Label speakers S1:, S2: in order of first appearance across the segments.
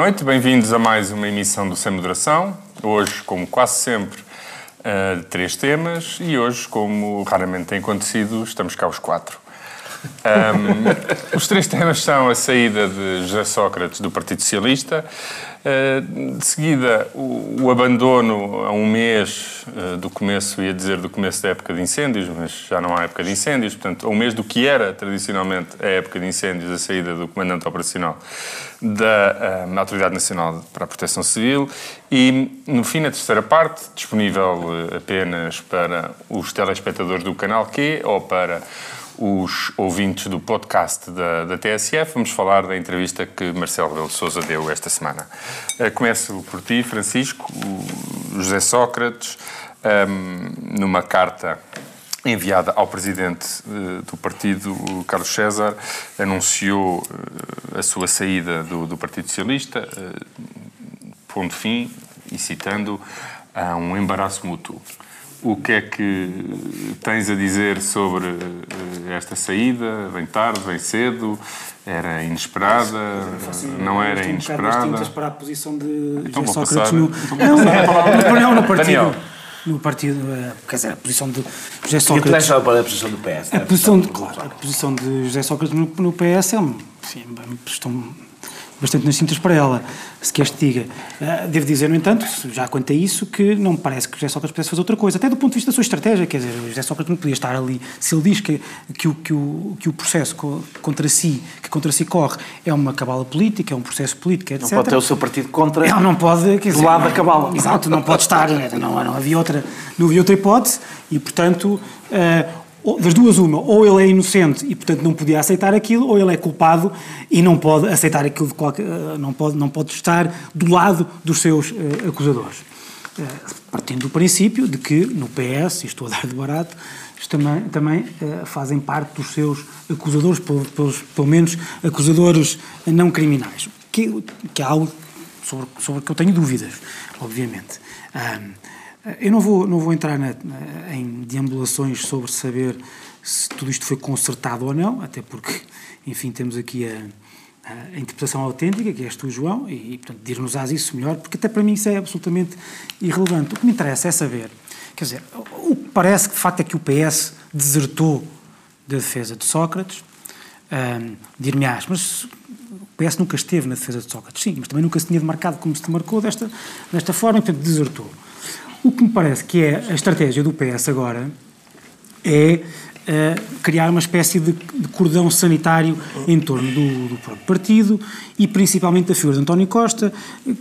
S1: noite, bem-vindos a mais uma emissão do Sem Moderação. Hoje, como quase sempre, uh, três temas e hoje, como raramente tem acontecido, estamos cá os quatro. Um, os três temas são a saída de José Sócrates do Partido Socialista, uh, de seguida o, o, abandono a um mês uh, do começo, ia dizer do começo da época de incêndios, mas já não há época de incêndios, portanto, a um mês do que era tradicionalmente a época de incêndios, a saída do comandante operacional da uh, Autoridade Nacional para a Proteção Civil e, no fim, a terceira parte, disponível apenas para os telespectadores do canal Q ou para os ouvintes do podcast da, da TSF, vamos falar da entrevista que Marcelo Rebelo de Sousa deu esta semana. Uh, começo por ti, Francisco. José Sócrates, um, ehm, numa carta enviada ao presidente uh, do partido, Carlos César, anunciou uh, a sua saída do, do Partido Socialista, pondo fim, e citando, a um embaraço mútuo. O que é que tens a dizer sobre eh, esta saída? Vem tarde, vem cedo? Era inesperada? não era inesperada?
S2: Um para a posição de então, José Sócrates no... Não, não, no partido. Daniel. No partido, eh, quer dizer, a posição de José Sócrates...
S3: E para a posição do PS.
S2: A posição, de, claro, a posição de José Sócrates no, no PS é uma, enfim, estão bastante nas cintas para ela, se queres te diga. Uh, devo dizer, no entanto, já quanto a isso, que não me parece que o José Sócrates pudesse fazer outra coisa, até do ponto de vista da sua estratégia, quer dizer, o José Sócrates não podia estar ali, se ele diz que, que, o, que, o, que o processo contra si, que contra si corre, é uma cabala política, é um processo político, etc.
S3: Não pode ter o seu partido contra
S2: ele não pode, quer
S3: dizer, do lado da cabala.
S2: Exato, não pode estar, não, não, havia outra, não havia outra hipótese, e portanto... Uh, das duas uma, ou ele é inocente e portanto não podia aceitar aquilo, ou ele é culpado e não pode aceitar aquilo de qualquer, eh, não pode não pode estar do lado dos seus uh, acusadores. Uh, partindo do princípio de que no PS, e estou a dar de barato, também, também uh, fazem parte dos seus acusadores, pelo, pelos, pelo menos acusadores não criminais, que, que é algo sobre, sobre que eu tenho dúvidas, obviamente. Eu não vou, não vou entrar na, na, em deambulações sobre saber se tudo isto foi consertado ou não, até porque, enfim, temos aqui a, a interpretação autêntica, que és tu, João, e, e portanto, dir-nos-ás isso melhor, porque até para mim isso é absolutamente irrelevante. O que me interessa é saber, quer dizer, o que parece que de facto é que o PS desertou da defesa de Sócrates, um, dir-me-ás, mas o PS nunca esteve na defesa de Sócrates, sim, mas também nunca se tinha demarcado como se demarcou desta, desta forma, e portanto desertou. O que me parece que é a estratégia do PS agora é uh, criar uma espécie de, de, cordão sanitário em torno do, do, próprio partido e principalmente da figura de António Costa,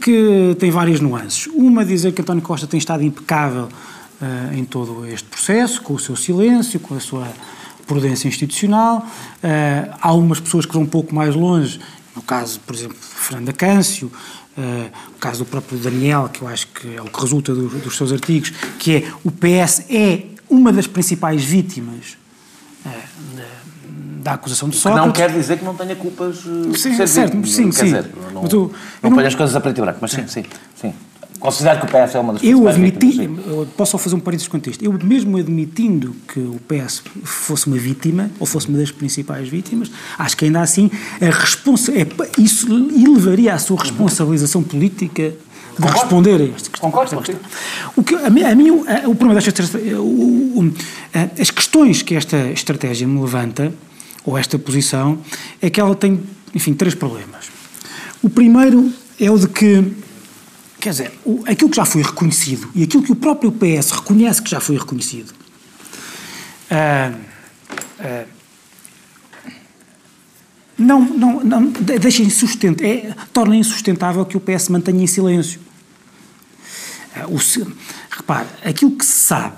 S2: que tem várias nuances. Uma, dizer que António Costa tem estado impecável uh, em todo este processo, com o seu silêncio, com a sua prudência institucional. Uh, há algumas pessoas que vão um pouco mais longe, no caso, por exemplo, de Fernanda Câncio, Uh, o caso do próprio Daniel, que eu acho que é o que resulta do, dos seus artigos, que é o PS é uma das principais vítimas uh, da, da, acusação de Sócrates.
S3: não quer dizer que não tenha culpas.
S2: Uh, sim, certo, sim, sim. Dizer,
S3: não, não, não, não as coisas a preto e branco, mas sim, sim. sim. Considero que o PS é uma das
S2: eu admiti, vítimas, Posso só fazer um parênteses quanto isto. Eu, mesmo admitindo que o PS fosse uma vítima, ou fosse uma das principais vítimas, acho que ainda assim a responsa, é, isso elevaria a sua responsabilização política de Concordo. responder a este
S3: Concordo
S2: o que a mim, a mim o, problema desta o, o, as questões que esta estratégia me levanta ou esta posição é que ela tem enfim três problemas. O primeiro é o de que Quer dizer, o, aquilo que já foi reconhecido e aquilo que o próprio PS reconhece que já foi reconhecido. Uh, uh, não, não, não, deixa insustent, é, torna insustentável que o PS mantenha em silêncio. Uh, o, repare, aquilo que se sabe,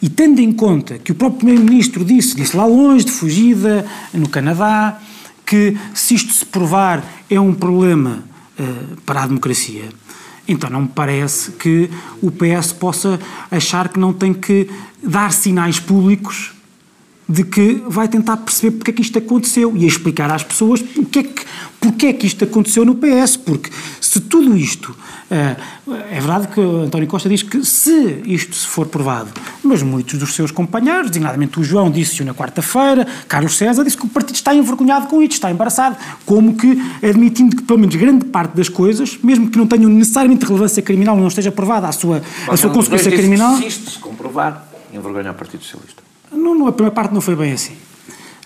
S2: e tendo em conta que o próprio Primeiro-Ministro disse, disse lá longe, de fugida, no Canadá, que se isto se provar é um problema para a democracia, então não me parece que o PS possa achar que não tem que dar sinais públicos de que vai tentar perceber porque é que isto aconteceu e explicar às pessoas porque é que, porque é que isto aconteceu no PS. Porque se tudo isto. Uh, é verdade que António Costa diz que se isto se for provado, mas muitos dos seus companheiros, designadamente o João, disse-o na quarta-feira, Carlos César disse que o partido está envergonhado com isto, está embaraçado, como que admitindo que pelo menos grande parte das coisas, mesmo que não tenham necessariamente relevância criminal, não esteja provada a sua, a sua consequência criminal.
S3: Se isto se comprovar, envergonha o Partido Socialista.
S2: Não, não, a primeira parte não foi bem assim.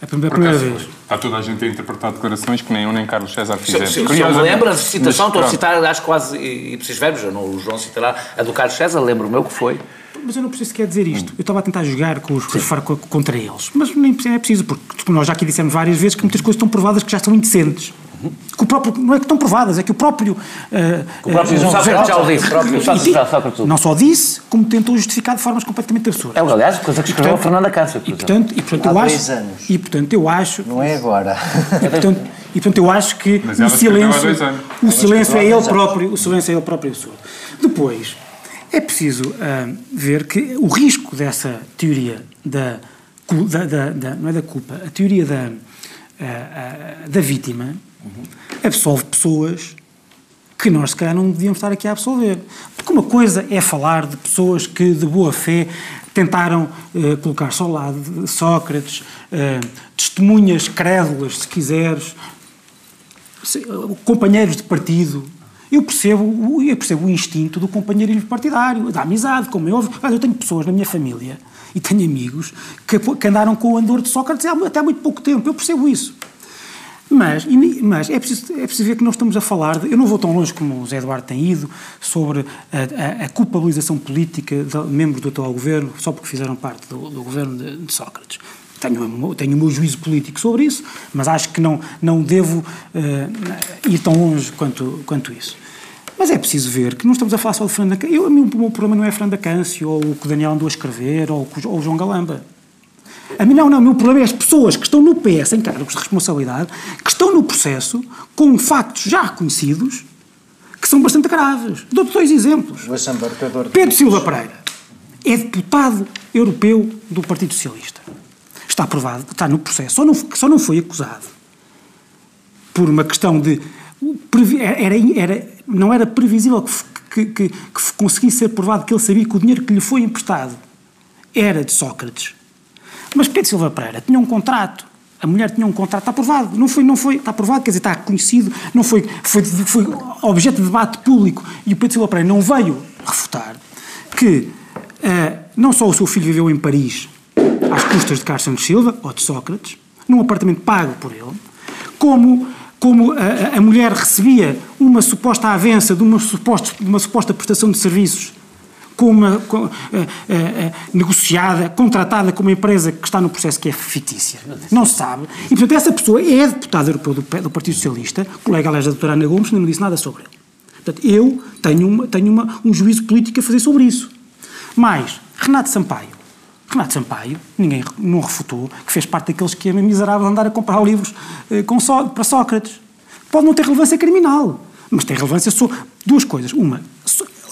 S2: A primeira, a primeira vez.
S1: Está toda a gente a interpretar declarações que nem eu nem Carlos César fizeram.
S3: Se, se, se eu me lembro, a citação, estou a citar, acho quase ipsis verbos, não, o João citará a do Carlos César, lembro-me eu que foi.
S2: Mas eu não preciso sequer dizer isto. Eu estava a tentar jogar com os, com, contra eles. Mas nem é preciso, porque nós já aqui dissemos várias vezes que muitas coisas estão provadas que já são indecentes. Que o próprio, não é que estão provadas, é que o próprio. Uh,
S3: o próprio uh, Sócrates já o disse. Próprio Sócrates
S2: não só disse, como tentou justificar de formas completamente absurdas.
S3: É, aliás, coisa que escreveu a Fernanda Castro.
S2: E portanto, e, portanto, eu acho,
S4: anos.
S2: E portanto eu acho.
S4: Não é agora.
S2: E portanto, e, portanto eu acho que o silêncio. O silêncio é ele próprio. O silêncio é ele próprio absurdo. Depois, é preciso uh, ver que o risco dessa teoria da, da, da, da, não é da culpa, a teoria da, uh, uh, da vítima uhum. absolve pessoas que nós, se calhar, não devíamos estar aqui a absolver. Porque uma coisa é falar de pessoas que, de boa fé, tentaram uh, colocar-se ao lado de Sócrates, uh, testemunhas crédulas, se quiseres, companheiros de partido. Eu percebo, eu percebo o instinto do companheirismo partidário, da amizade, como é. Eu tenho pessoas na minha família e tenho amigos que, que andaram com o andor de Sócrates até há muito pouco tempo. Eu percebo isso. Mas, mas é, preciso, é preciso ver que nós estamos a falar, de, eu não vou tão longe como o Zé Eduardo tem ido, sobre a, a, a culpabilização política de membros do atual governo, só porque fizeram parte do, do governo de, de, Sócrates. Tenho, tenho o meu juízo político sobre isso, mas acho que não, não devo uh, ir tão longe quanto, quanto isso. Mas é preciso ver que não estamos a falar só de Fernando Câncio. O meu problema não é Fernando Câncio, ou o que o Daniel andou a escrever, ou, ou o João Galamba. A mim não, não. O meu problema é as pessoas que estão no PS em cargos de responsabilidade, que estão no processo com factos já reconhecidos, que são bastante graves. Dou-te dois exemplos. Pedro Silva Pereira é deputado europeu do Partido Socialista. Está aprovado, está no processo. Só não, só não foi acusado por uma questão de. Era, era, não era previsível que, que, que conseguisse ser provado que ele sabia que o dinheiro que lhe foi emprestado era de Sócrates mas Pedro Silva Pereira tinha um contrato. A mulher tinha um contrato, aprovado, não foi, não foi, está aprovado, quer dizer, está conhecido, não foi, foi, foi objeto de debate público e o Pedro Silva Pereira não veio refutar que uh, não só o seu filho viveu em Paris às custas de Carlos Santos Silva, ou de Sócrates, num apartamento pago por ele, como, como a, a mulher recebia uma suposta avença de uma suposta, uma suposta prestação de serviços com uma, com, uh, uh, negociada, contratada com uma empresa que está no processo que é fictícia. Não se sabe. E, portanto, essa pessoa é deputada europeu do, do Partido Socialista, colega, aliás, da doutora Ana Gomes, não disse nada sobre ele. Portanto, eu tenho, uma, tenho uma, um juízo político a fazer sobre isso. Mas, Renato Sampaio, Renato Sampaio, ninguém não refutou, que fez parte daqueles que é miserável andar a comprar livros para Sócrates. Pode não ter relevância criminal, mas tem relevância sobre duas coisas. Uma,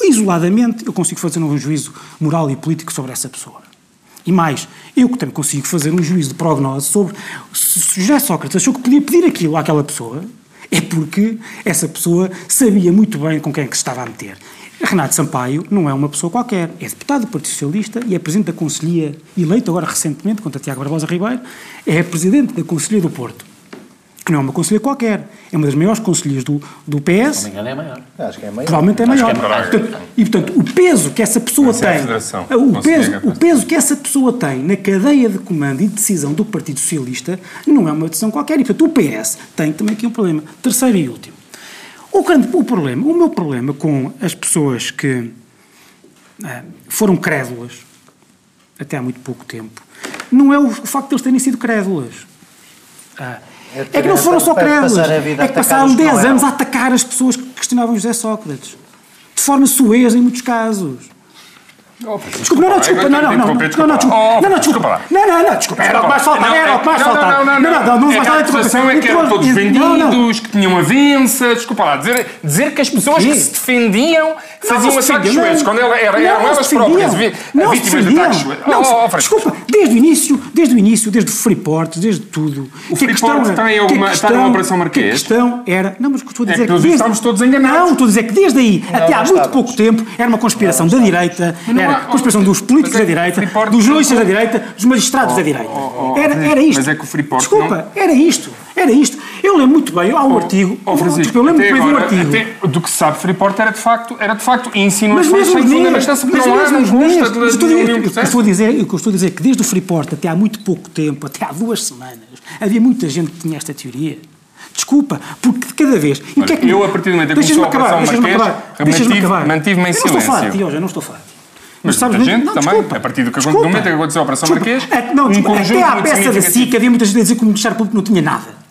S2: isoladamente, eu consigo fazer um juízo moral e político sobre essa pessoa. E mais, eu que também consigo fazer um juízo de prognose sobre se José Sócrates achou que podia pedir aquilo àquela pessoa, é porque essa pessoa sabia muito bem com quem é que se estava a meter. Renato Sampaio não é uma pessoa qualquer, é deputado do Partido Socialista e é presidente da Conselhia, eleito agora recentemente contra Tiago Barbosa Ribeiro, é presidente da Conselhia do Porto que não é uma conselheira qualquer, é uma das maiores conselheiras do, do PS.
S3: Se não me engano, é maior.
S4: Acho que é maior.
S2: Provavelmente é maior. É portanto, e, portanto, o peso que essa pessoa Essa tem. É o, peso, o peso que essa pessoa tem na cadeia de comando e decisão do Partido Socialista não é uma decisão qualquer. E, portanto, o PS tem também aqui um problema. Terceiro e último. O, grande, o problema, o meu problema com as pessoas que ah, foram crédulas até há muito pouco tempo, não é o, o facto de eles terem sido crédulas. Ah, é que não foram só crédulos. É que passaram 10 anos a atacar as pessoas que questionavam José Sócrates. De forma suesa em muitos casos. Desculpa, não, não, desculpa, não, não, não, não, não, não, desculpa, não, não, desculpa, não, não, não, desculpa, era o que mais faltava, era o que mais faltava,
S1: Não, não, não, não,
S2: não, não,
S1: é que a acusação é que eram todos
S2: Não, não.
S1: vendidos, que tinham avança, desculpa lá, dizer, dizer que as pessoas
S2: quê?
S1: que se defendiam faziam
S2: Não se
S1: ataques
S2: defendiam,
S1: suecos,
S2: não.
S1: quando ela- era-
S2: Não,
S1: eram
S2: não
S1: elas
S2: se
S1: próprias
S2: defendiam.
S1: vi-
S2: Não se
S1: vítimas de
S2: defendiam.
S1: ataques suecos.
S2: Não,
S1: Oh,
S2: se-
S1: oh, Francisco.
S2: desculpa, desde o início, desde o início, desde o Freeport, desde tudo.
S1: O
S2: que a questão
S1: Freeport
S2: era-
S1: tem
S2: que a
S1: alguma-
S2: questão-
S1: está na Operação Marquês?
S2: que A questão era. Não, mas o que estou a
S1: É
S2: dizer
S1: que, pelos vistos, estamos todos enganados.
S2: Não, estou a dizer que desde aí até há
S4: não
S2: muito
S4: estávamos.
S2: pouco tempo era uma conspiração da direita,
S1: não
S2: era
S1: há-
S2: a conspiração dos políticos
S1: é
S2: da direita, dos jornalistas da direita, dos magistrados da direita. Era, era isto.
S1: mas é que o Freeport
S2: Desculpa, era isto. Era isto. Eu lembro muito bem, há um artigo.
S1: Oh, Francisco,
S2: desculpa, eu lembro muito bem de um artigo.
S1: do que se sabe, Freeport era de facto, era de facto
S2: Mas
S1: insinuações sem porque
S2: mas
S1: não há,
S2: mesmo
S1: não consta de, nenhum
S2: O que eu
S1: processo.
S2: estou a dizer, o que eu estou a dizer é que desde o Freeport até há muito pouco tempo, até há duas semanas, havia muita gente que tinha esta teoria. Desculpa, porque de cada vez. E o que é que-
S1: eu, a partir do momento em que começou a
S2: acabar,
S1: Operação Marquês, mantive-me em
S2: Eu não estou a falar de ti
S1: silêncio.
S2: hoje, eu não estou a falar de ti.
S1: Mas
S2: sabes
S1: muita gente
S2: não,
S1: também,
S2: desculpa,
S1: a partir do que- do
S2: desculpa.
S1: momento em que aconteceu a Operação
S2: Desculpa.
S1: Marquês,
S2: É, não,
S1: um
S2: desculpa, até à peça da
S1: significativo.
S2: SIC havia muita gente a dizer que o Ministério Público não tinha nada.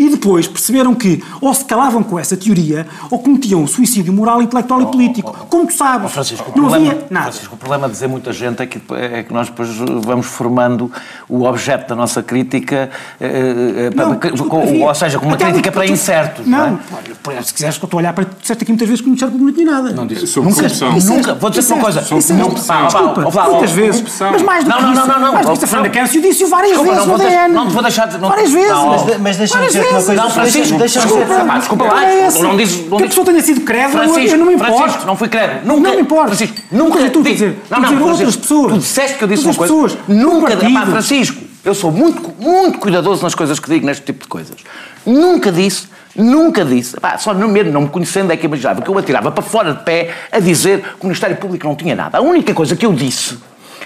S2: E depois perceberam que ou se calavam com essa teoria ou cometiam suicídio moral, intelectual e político. Como tu sabes,
S4: Francisco, o
S2: não
S4: problema,
S2: havia nada.
S4: Francisco, o problema de dizer muita gente é que, é que nós depois vamos formando o objeto da nossa crítica, eh, eh,
S2: Não,
S4: para-
S2: desculpa,
S4: com-
S2: havia-
S4: ou seja, com uma crítica para
S2: tu-
S4: incertos.
S2: Não,
S4: Não,
S2: pá, se quiseres que eu estou a olhar para ti, disseste aqui muitas vezes que o Ministério Público não tinha nada. Não
S4: disse.
S1: Sobre
S4: nunca,
S1: corrupção.
S4: nunca, vou dizer uma coisa.
S2: Disseste,
S4: Não, pá,
S2: Desculpa, muitas vezes.
S1: corrupção.
S2: Mas mais do
S4: Não,
S2: que
S4: não,
S2: isso.
S4: não, não, não,
S2: mais do que isso, a
S4: não.
S2: Fernanda Câncio disse-o várias vezes
S4: não
S2: no
S4: vou deixar-
S2: DN.
S4: não te vou deixar de- não-
S2: Várias vezes.
S4: Não,
S2: Mas-
S4: mas-
S5: mas deixa-me dizer uma
S2: vezes.
S5: coisa.
S4: Não, Francisco,
S5: deixa-me
S4: desculpa, pá, desculpa lá,
S2: É esse.
S4: não diz- não
S2: Que a pessoa tenha sido crédula, eu- não me importo.
S4: não fui crédito. Nunca,
S2: Não me importa.
S4: Francisco,
S2: Não,
S4: nunca.
S2: tu
S4: di-
S2: dizer-
S4: não, não,
S2: outras pessoas.
S4: Tu disseste que eu disse uma coisa.
S2: pessoas.
S4: Nunca. Francisco, eu sou muito, muito cuidadoso nas coisas que digo neste tipo de coisas. Nunca disse. Nunca disse, epá, só não, mesmo não me conhecendo é que imaginava que eu atirava para fora de pé a dizer que o Ministério Público não tinha nada. A única coisa que eu disse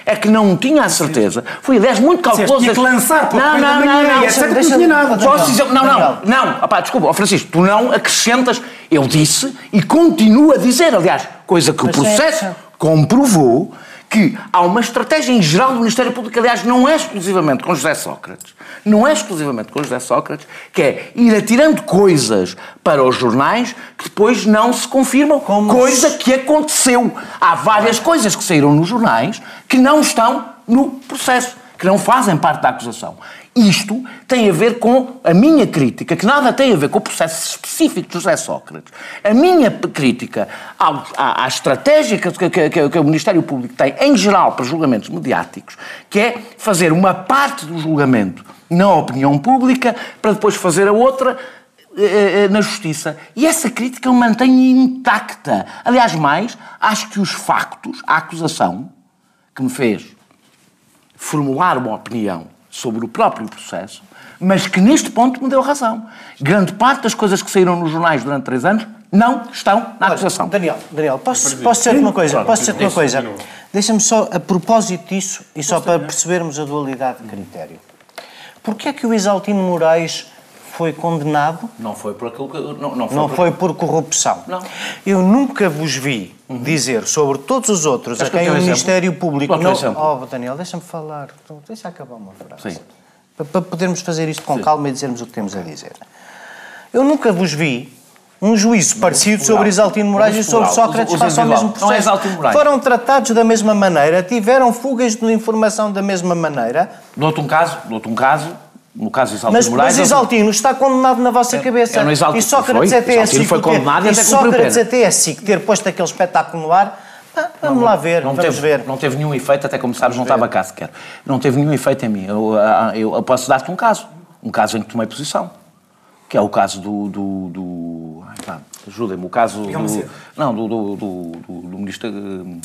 S4: é que não tinha a certeza. Foi, aliás, muito calculoso.
S2: tinha que lançar pela
S4: Não,
S2: correia
S4: não, não, não.
S2: etc, não
S4: Deixa-
S2: tinha nada.
S4: Posso dizer, não, não,
S5: Daniel.
S4: não, opá, desculpa, Francisco, tu não acrescentas, eu disse e continuo a dizer, aliás, coisa que o
S5: Mas é-
S4: processo comprovou que há uma estratégia em geral do Ministério Público, aliás, não é exclusivamente com José Sócrates, não é exclusivamente com José Sócrates, que é ir atirando coisas para os jornais que depois não se confirmam, coisa que aconteceu. Há várias coisas que saíram nos jornais que não estão no processo, que não fazem parte da acusação. Isto tem a ver com a minha crítica, que nada tem a ver com o processo específico de José Sócrates. A minha crítica à, à estratégia que, que- que- que o Ministério Público tem, em geral, para julgamentos mediáticos, que é fazer uma parte do julgamento na opinião pública, para depois fazer a outra eh, eh, na justiça. E essa crítica eu mantenho intacta. Aliás, mais, acho que os factos, a acusação que me fez formular uma opinião sobre o próprio processo, mas que neste ponto me deu razão. Grande parte das coisas que saíram nos jornais durante três anos não estão na acusação.
S5: Daniel, Daniel, posso, posso dizer uma coisa? Posso dizer uma coisa? Deixa-me só, a propósito disso, e só para percebermos a dualidade de critério. Porquê é que o Isaltino Moraes foi condenado?
S4: Não foi por aquilo que. Não, não foi
S5: Não
S4: por-
S5: foi por corrupção.
S4: Não.
S5: Eu nunca vos vi dizer sobre todos os outros a
S4: que eu
S5: quem o
S4: exemplo?
S5: Ministério Público
S4: o
S5: não. Oh, Daniel, deixa-me falar. Deixa acabar uma frase.
S4: Sim.
S5: Para, podermos fazer isto com calma e dizermos o que temos a dizer. Eu nunca vos vi um juízo parecido sobre Isaltino Moraes e sobre. Sócrates face ao mesmo
S4: individual. Não é
S5: processo. Foram tratados da mesma maneira, tiveram fugas de informação da mesma maneira,
S4: Dou-te um caso, dou-te um caso, no caso de Isaltino
S5: mas,
S4: Moraes.
S5: mas Isaltino está condenado na vossa cabeça.
S4: é no Isaltino.
S5: E Sócrates
S4: Foi.
S5: até é SIC
S4: foi
S5: ter-
S4: condenado e
S5: e
S4: até
S5: Sócrates até é SIC ter posto aquele espetáculo no ar. Ah, vamos lá ver,
S4: não
S5: vamos
S4: teve,
S5: ver.
S4: Não teve nenhum efeito, até como sabes, não estava cá sequer. Não teve nenhum efeito em mim. Eu, ah, eu, eu posso dar-te um caso. Um caso em que tomei posição. Que é o caso do. do, do ai, pá, ajuda-me. O caso. Do, não, do, do, do, do, do ministro. eh,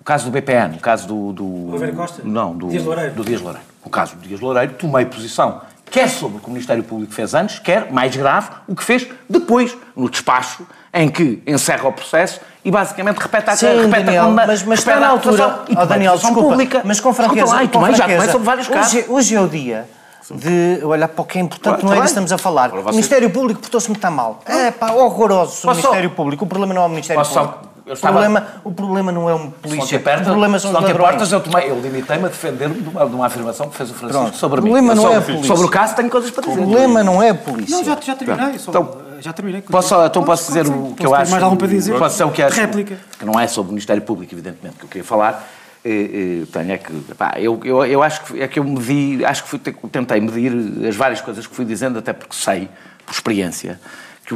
S4: O caso do BPN, o caso do. do
S2: Oliveira Costa?
S4: Não, do
S2: Dias Loureiro?
S4: Do Dias Loureiro. O caso do Dias Loureiro, tomei posição. Quer sobre o que o Ministério Público fez antes, quer, mais grave, o que fez depois, no despacho, em que encerra o processo e basicamente repete a,
S5: Sim,
S4: repete
S5: Daniel,
S4: a condena-
S5: mas, mas está na
S4: a
S5: altura.
S4: e
S5: Oh, Daniel, desculpa,
S4: pública.
S5: mas com franqueza.
S4: Desculpa lá,
S5: com
S4: já
S5: franqueza.
S4: tomei sobre vários casos.
S5: Hoje, hoje é o dia de olhar para o que é importante,
S4: Claro,
S5: não é disso estamos a falar.
S4: Agora
S5: O Ministério Público portou-se muito mal. É pá, horroroso o
S4: Posso
S5: Ministério Público. O problema não é o Ministério
S4: Posso
S5: Público.
S4: Eu
S5: O
S4: estava-
S5: problema, o problema não é um polícia. O
S4: apertas,
S5: problema são os ladrões.
S4: eu, tomei, eu limitei-me a defender-me de uma, de uma afirmação que fez o Francisco
S5: Pronto.
S4: sobre
S5: O
S4: mim.
S5: problema
S4: Eu
S5: não
S4: sobre-
S5: é a polícia.
S4: Sobre o caso tenho coisas para
S5: O
S4: dizer.
S5: problema não é a polícia.
S2: Não, já, já terminei. Só,
S4: Então,
S2: Já terminei.
S4: Posso, então posso dizer
S2: sim.
S4: o que
S2: Posso
S4: eu acho.
S2: mais algum para dizer?
S4: Posso dizer o que acho.
S2: Réplica.
S4: Que não é sobre o Ministério Público, evidentemente, que eu queria falar. Eh, eh, Tenho é que. pá, eu, eu, eu acho que é que eu medi, acho que fui, tentei medir as várias coisas que fui dizendo, até porque sei, por experiência,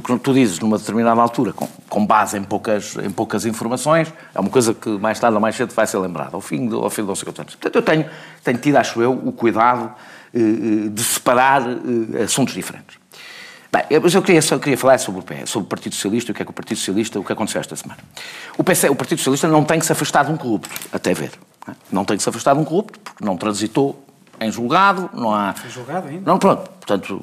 S4: que o que tu dizes numa determinada altura, com, com base em poucas, em poucas informações, é uma coisa que mais tarde ou mais cedo vai ser lembrada, ao fim de, ao fim de não sei quantos anos. Portanto, eu tenho, tenho tido, acho eu, o cuidado eh, eh, de separar eh, assuntos diferentes. Bem, mas eu queria, só queria falar sobre o PS, sobre o Partido Socialista, o que é que o Partido Socialista, o que aconteceu esta semana. O, PC, o Partido Socialista não tem que se afastar de um corrupto, até ver. não é? Não tem que se afastar de um corrupto, porque não transitou em julgado, não há... Foi
S2: julgado ainda?
S4: Não, pronto, portanto...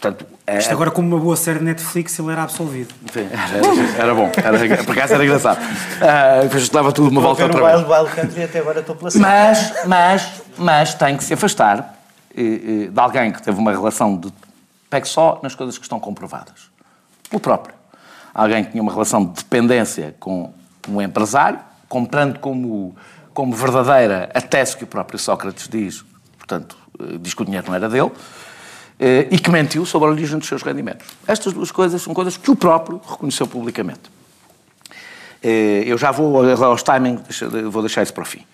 S4: portanto é,
S2: Isto agora, como uma boa série de Netflix, ele era absolvido.
S4: era, era bom, era, por acaso era engraçado. Ah, depois dava tudo uma volta outra vez.
S5: Wild Wild Country e até agora estou pela.
S4: Mas, mas, mas tem que se afastar eh, eh, de alguém que teve uma relação de. Pegue só nas coisas que estão comprovadas. O próprio. Alguém que tinha uma relação de dependência com um empresário, comprando como, como verdadeira a tese que o próprio Sócrates diz, portanto, eh, diz que o dinheiro não era dele, e que mentiu sobre a origem dos seus rendimentos. Estas duas coisas são coisas que o próprio reconheceu publicamente. Eh, Eu já vou aos timings, vou deixar isso para o fim.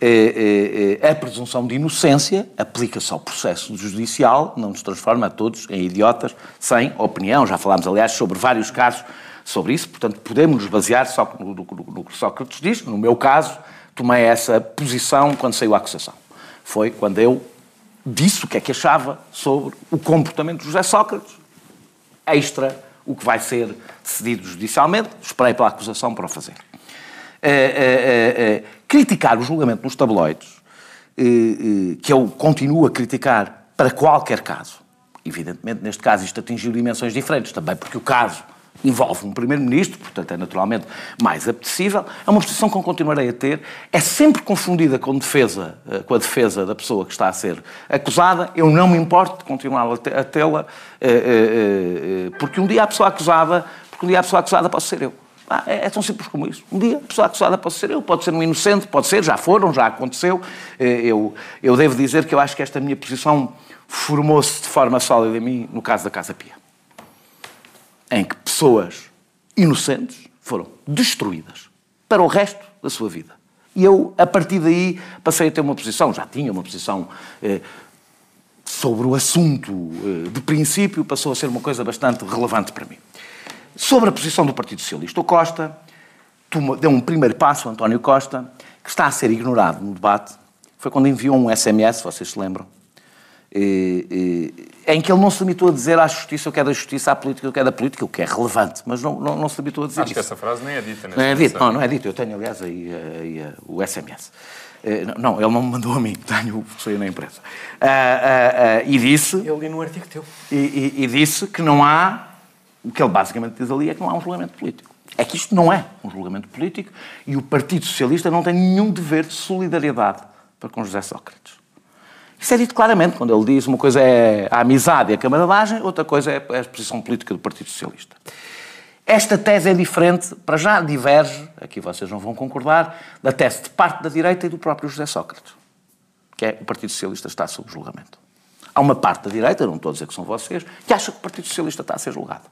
S4: Eh, eh, eh, A presunção de inocência aplica-se ao processo judicial, não nos transforma a todos em idiotas sem opinião. Já falámos, aliás, sobre vários casos sobre isso, portanto, podemos nos basear só no que Sócrates diz. No meu caso, tomei essa posição quando saiu a acusação. Foi quando eu disse o que é que achava sobre o comportamento de José Sócrates, extra o que vai ser decidido judicialmente, esperei pela acusação para o fazer. Eh, eh, eh, criticar o julgamento nos tabloides, que eu continuo a criticar para qualquer caso, evidentemente neste caso isto atingiu dimensões diferentes, também porque o caso envolve um primeiro-ministro, portanto é naturalmente mais apetecível, é uma posição que eu continuarei a ter, é sempre confundida com, defesa, eh, com a defesa da pessoa que está a ser acusada, eu não me importo de continuar a tê-la, eh, eh, porque um dia a pessoa acusada, porque um dia a pessoa acusada posso ser eu. Ah, é, é tão simples como isso. Um dia a pessoa acusada pode ser eu, pode ser um inocente, pode ser, já foram, já aconteceu. Eu, eu devo dizer que eu acho que esta minha posição formou-se de forma sólida em mim no caso da Casa Pia em que pessoas inocentes foram destruídas para o resto da sua vida. E eu, a partir daí, passei a ter uma posição, já tinha uma posição eh, sobre o assunto eh, de princípio, passou a ser uma coisa bastante relevante para mim. Sobre a posição do Partido Socialista, o Costa deu um primeiro passo, António Costa, que está a ser ignorado no debate. Foi quando enviou um SMS, vocês se lembram, em que ele não se limitou a dizer à justiça o que é da justiça, à política o que é da política, o que é relevante, mas não, não, não se limitou a dizer
S1: Acho que
S4: isso.
S1: essa frase nem é dita.
S4: Não é
S1: versão.
S4: não, não é dito. Eu tenho, aliás, aí, aí, eh, o SMS. Eh, Não, ele não me mandou a mim, tenho, sou eu na empresa. Ah, ah, ah, e disse,
S5: Eu li no artigo teu.
S4: e, e- e disse que não há, o que ele basicamente diz ali é que não há um julgamento político. É que isto não é um julgamento político e o Partido Socialista não tem nenhum dever de solidariedade para com José Sócrates. Isso é dito claramente, quando ele diz uma coisa é a amizade e a camaradagem, outra coisa é a posição política do Partido Socialista. Esta tese é diferente, para já diverge, aqui vocês não vão concordar, da tese de parte da direita e do próprio José Sócrates, que é o Partido Socialista está sob julgamento. Há uma parte da direita, não estou a dizer que são vocês, que acha que o Partido Socialista está a ser julgado.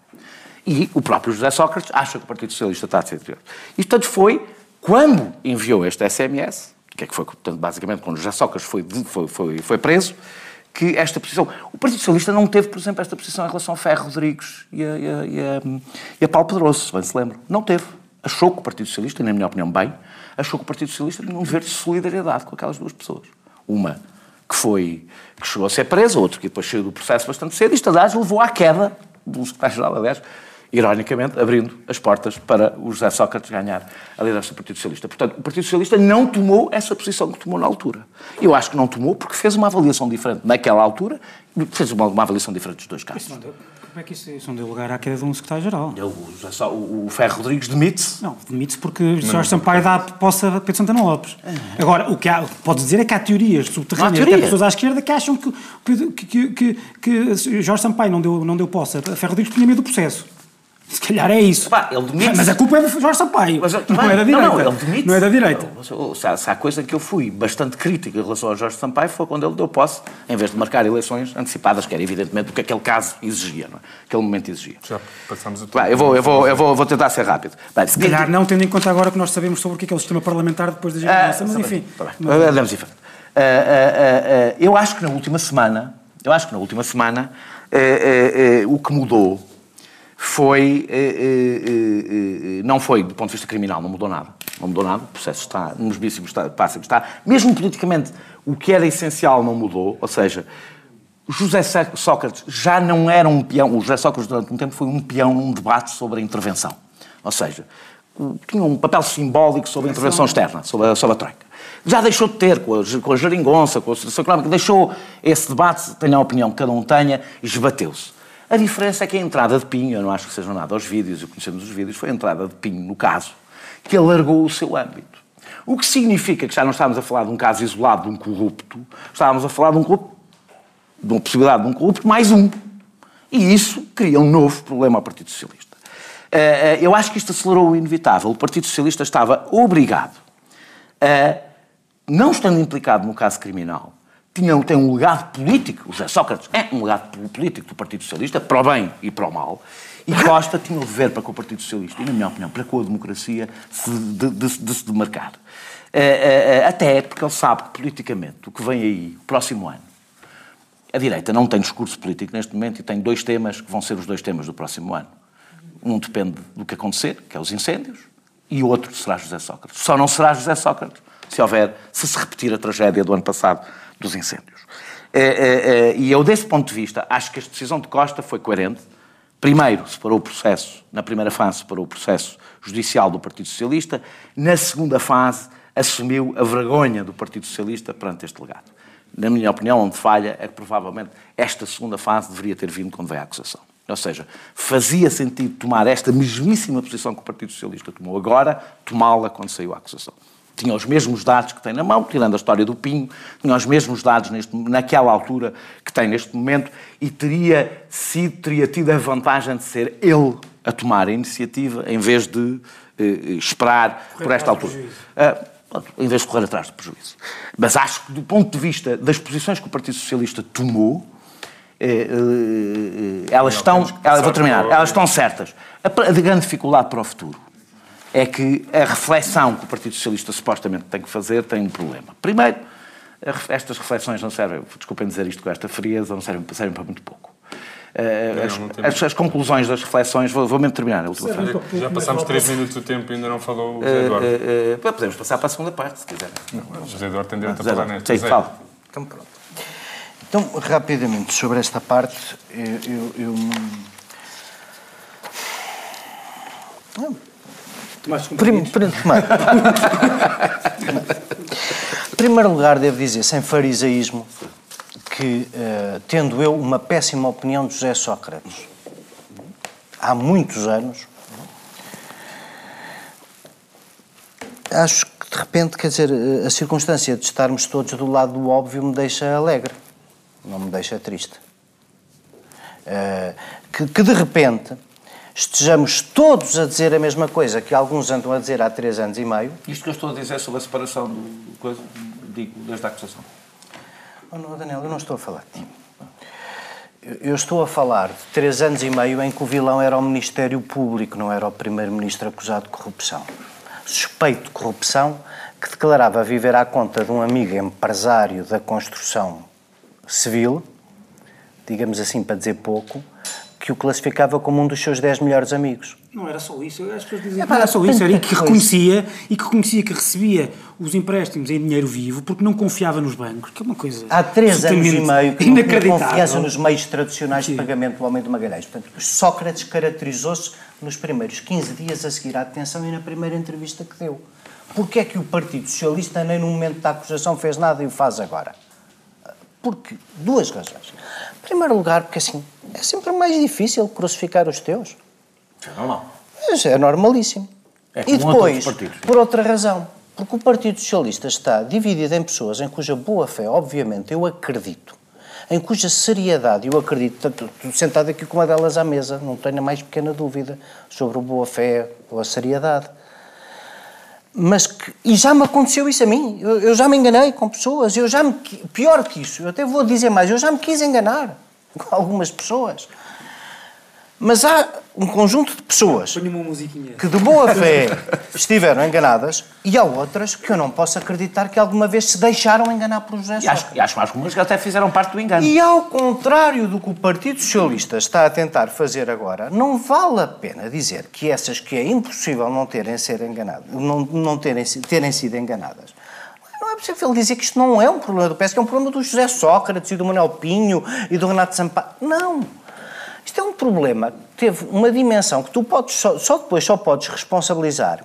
S4: E o próprio José Sócrates acha que o Partido Socialista está a ser julgado. Isto tanto foi quando enviou este SMS, que é que foi, portanto, basicamente, quando José Sócrates foi, foi, foi, foi preso, que esta posição... O Partido Socialista não teve, por exemplo, esta posição em relação a Ferro Rodrigues e a, e a, e a, e Paulo Pedroso, se bem se lembram. Não teve. Achou que o Partido Socialista, na minha opinião, bem, achou que o Partido Socialista tinha um dever de solidariedade com aquelas duas pessoas. Uma que foi que chegou a ser preso, outro que depois saiu do processo bastante cedo. Isto, aliás, levou à queda do secretário-geral, aliás, ironicamente, abrindo as portas para o José Sócrates ganhar a liderança do Partido Socialista. Portanto, o Partido Socialista não tomou essa posição que tomou na altura. Eu acho que não tomou porque fez uma avaliação diferente naquela altura, fez uma, uma avaliação diferente dos dois casos.
S2: Deu, como é que isso, isso não deu lugar à queda de um secretário-geral?
S4: O, o Ferro Rodrigues demite-se.
S2: Não, demite-se porque Jorge Sampaio dá posse a Pedro Santana Lopes. Agora, o que há, dizer é que há teorias subterrâneas,
S4: há teoria.
S2: pessoas à esquerda, que acham que, que, que, que, que Jorge Sampaio não deu, não deu posse a Ferro Rodrigues porque tinha medo do processo. Se calhar é isso.
S4: Pá, ele demite-se.
S2: Mas a culpa é de Jorge Sampaio.
S4: Mas,
S2: não
S4: bem,
S2: é da direita.
S4: Não, ele demite
S2: Não é da direita.
S4: Não, se, há, se há coisa que eu fui bastante crítico em relação ao Jorge Sampaio foi quando ele deu posse, em vez de marcar eleições antecipadas, que era evidentemente o que aquele caso exigia, não é? aquele momento exigia.
S1: Já passamos o tempo.
S4: Vai, eu vou, eu vou, eu vou, vou tentar ser rápido. Vai,
S2: Se calhar não, tendo em conta agora que nós sabemos sobre o que é, que é o sistema parlamentar depois da mas
S4: Ah,
S2: enfim.
S4: tá bem. Andamos em frente. Ah, ah, ah, ah, eu acho que na última semana, eu acho que na última semana, ah, ah, ah, o que mudou foi, eh, eh, eh, eh, não foi do ponto de vista criminal, não mudou nada. Não mudou nada, o processo está nos víssimos está, pássimos está. Mesmo politicamente, o que era essencial não mudou, ou seja, José Sócrates já não era um peão, o José Sócrates durante um tempo foi um peão num debate sobre a intervenção. Ou seja, tinha um papel simbólico sobre a intervenção externa, sobre a, sobre a Troika. Já deixou de ter com a, com a geringonça, com a situação económica, deixou esse debate, tenha a opinião que cada um tenha, esbateu-se. A diferença é que a entrada de Pinho, eu não acho que seja nada aos vídeos, e conhecemos os vídeos, foi a entrada de Pinho, no caso, que alargou o seu âmbito. O que significa que já não estávamos a falar de um caso isolado de um corrupto, estávamos a falar de um corrupto, de uma possibilidade de um corrupto mais um. E isso cria um novo problema ao Partido Socialista. Eh, eh, Eu acho que isto acelerou o inevitável. O Partido Socialista estava obrigado a, não estando implicado no caso criminal, tinha, tem um legado político, o José Sócrates é um legado político do Partido Socialista, para o bem e para o mal, e Costa tinha o dever para com o Partido Socialista, e na minha opinião, para com a democracia, de, de, de se demarcar. Eh, eh, eh, Até porque ele sabe que politicamente o que vem aí, o próximo ano, a direita não tem discurso político neste momento e tem dois temas que vão ser os dois temas do próximo ano. Um depende do que acontecer, que é os incêndios, e o outro será José Sócrates. Só não será José Sócrates se houver, se se repetir a tragédia do ano passado dos incêndios. Eh, eh, eh, E eu, desse ponto de vista, acho que a decisão de Costa foi coerente. Primeiro, separou o processo, na primeira fase, separou o processo judicial do Partido Socialista. Na segunda fase, assumiu a vergonha do Partido Socialista perante este legado. Na minha opinião, onde falha é que provavelmente esta segunda fase deveria ter vindo quando veio a acusação. Ou seja, fazia sentido tomar esta mesmíssima posição que o Partido Socialista tomou agora, tomá-la quando saiu a acusação. Tinha os mesmos dados que tem na mão, tirando a história do Pinho, tinha os mesmos dados neste, naquela altura que tem neste momento e teria, sido, teria tido a vantagem de ser ele a tomar a iniciativa em vez de eh, esperar por esta altura. Ah, em vez de correr atrás do prejuízo. Mas acho que, do ponto de vista das posições que o Partido Socialista tomou, eh, eh, eh, elas estão.
S1: que
S4: Elas, vou terminar. Elas estão certas. A, a grande dificuldade para o futuro é que a reflexão que o Partido Socialista supostamente tem que fazer tem um problema. Primeiro, estas reflexões não servem, desculpem dizer isto com esta frieza, não servem, servem para muito pouco. Eh,
S1: Não,
S4: as,
S1: não tem
S4: as- as conclusões das reflexões, vou, vou mesmo terminar a última frase.
S1: Já passámos 3 minutos do tempo e ainda não falou o
S4: Eh,
S1: José Eduardo.
S4: eh, eh, podemos passar para a segunda parte, se quiserem.
S1: O José Eduardo tem direito a falar nesta.
S4: sim,
S1: José.
S4: fala.
S5: Então pronto. Então, rapidamente, sobre esta parte, eu... eu, eu não- Prim, prim, primeiro. em primeiro lugar, devo dizer, sem farisaísmo, que, eh, tendo eu uma péssima opinião de José Sócrates, há muitos anos, acho que, de repente, quer dizer, eh, a circunstância de estarmos todos do lado do óbvio me deixa alegre, não me deixa triste. Eh, que, que, de repente, estejamos todos a dizer a mesma coisa que alguns andam a dizer há três anos e meio,
S4: Isto que eu estou a dizer sobre a separação do coisa, digo, desde a acusação.
S5: Oh, não, Daniel, eu não estou a falar de ti. Eu- Eu estou a falar de três anos e meio em que o vilão era o Ministério Público, não era o Primeiro-Ministro acusado de corrupção. Suspeito de corrupção que declarava viver à conta de um amigo empresário da construção civil, digamos assim para dizer pouco, que o classificava como um dos seus dez melhores amigos.
S2: Não era só isso, as pessoas diziam
S5: É
S2: que não era só isso, era
S5: tanta
S2: que reconhecia e que reconhecia que recebia os empréstimos em dinheiro vivo porque não confiava nos bancos, que é uma coisa
S5: Há três anos e meio que não tinha confiança nos meios tradicionais de
S2: Sim.
S5: pagamento do Homem de Magalhães. Portanto, Sócrates caracterizou-se nos primeiros 15 dias a seguir à detenção e na primeira entrevista que deu. Porquê é que o Partido Socialista nem no momento da acusação fez nada e o faz agora? Porque, duas razões. Em primeiro lugar, porque assim, é sempre mais difícil crucificar os teus.
S4: É normal.
S5: É normalíssimo.
S4: É
S5: e depois, por outra razão, porque o Partido Socialista está dividido em pessoas em cuja boa fé, obviamente, eu acredito, em cuja seriedade eu acredito, tanto sentado aqui com uma delas à mesa, não tenho a mais pequena dúvida sobre a boa-fé ou a seriedade. Mas que, e já me aconteceu isso a mim, eu, eu, já me enganei com pessoas, eu já me, pior que isso, eu até vou dizer mais, eu já me quis enganar com algumas pessoas. Mas há um conjunto de pessoas que de boa fé estiveram enganadas e há outras que eu não posso acreditar que alguma vez se deixaram enganar por José
S3: Sócrates. E acho, mais comuns que até fizeram parte do engano.
S5: E ao contrário do que o Partido Socialista está a tentar fazer agora, não vale a pena dizer que essas que é impossível não terem, ser enganadas, não, não terem, terem sido enganadas. Não é possível dizer que isto não é um problema do PS, que é um problema do José Sócrates e do Manuel Pinho e do Renato Sampaio. Não. Isto é um problema que teve uma dimensão que tu podes só, só depois só podes responsabilizar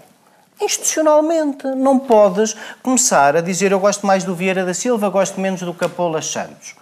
S5: institucionalmente. Não podes começar a dizer eu gosto mais do Vieira da Silva, gosto menos do Capola Santos.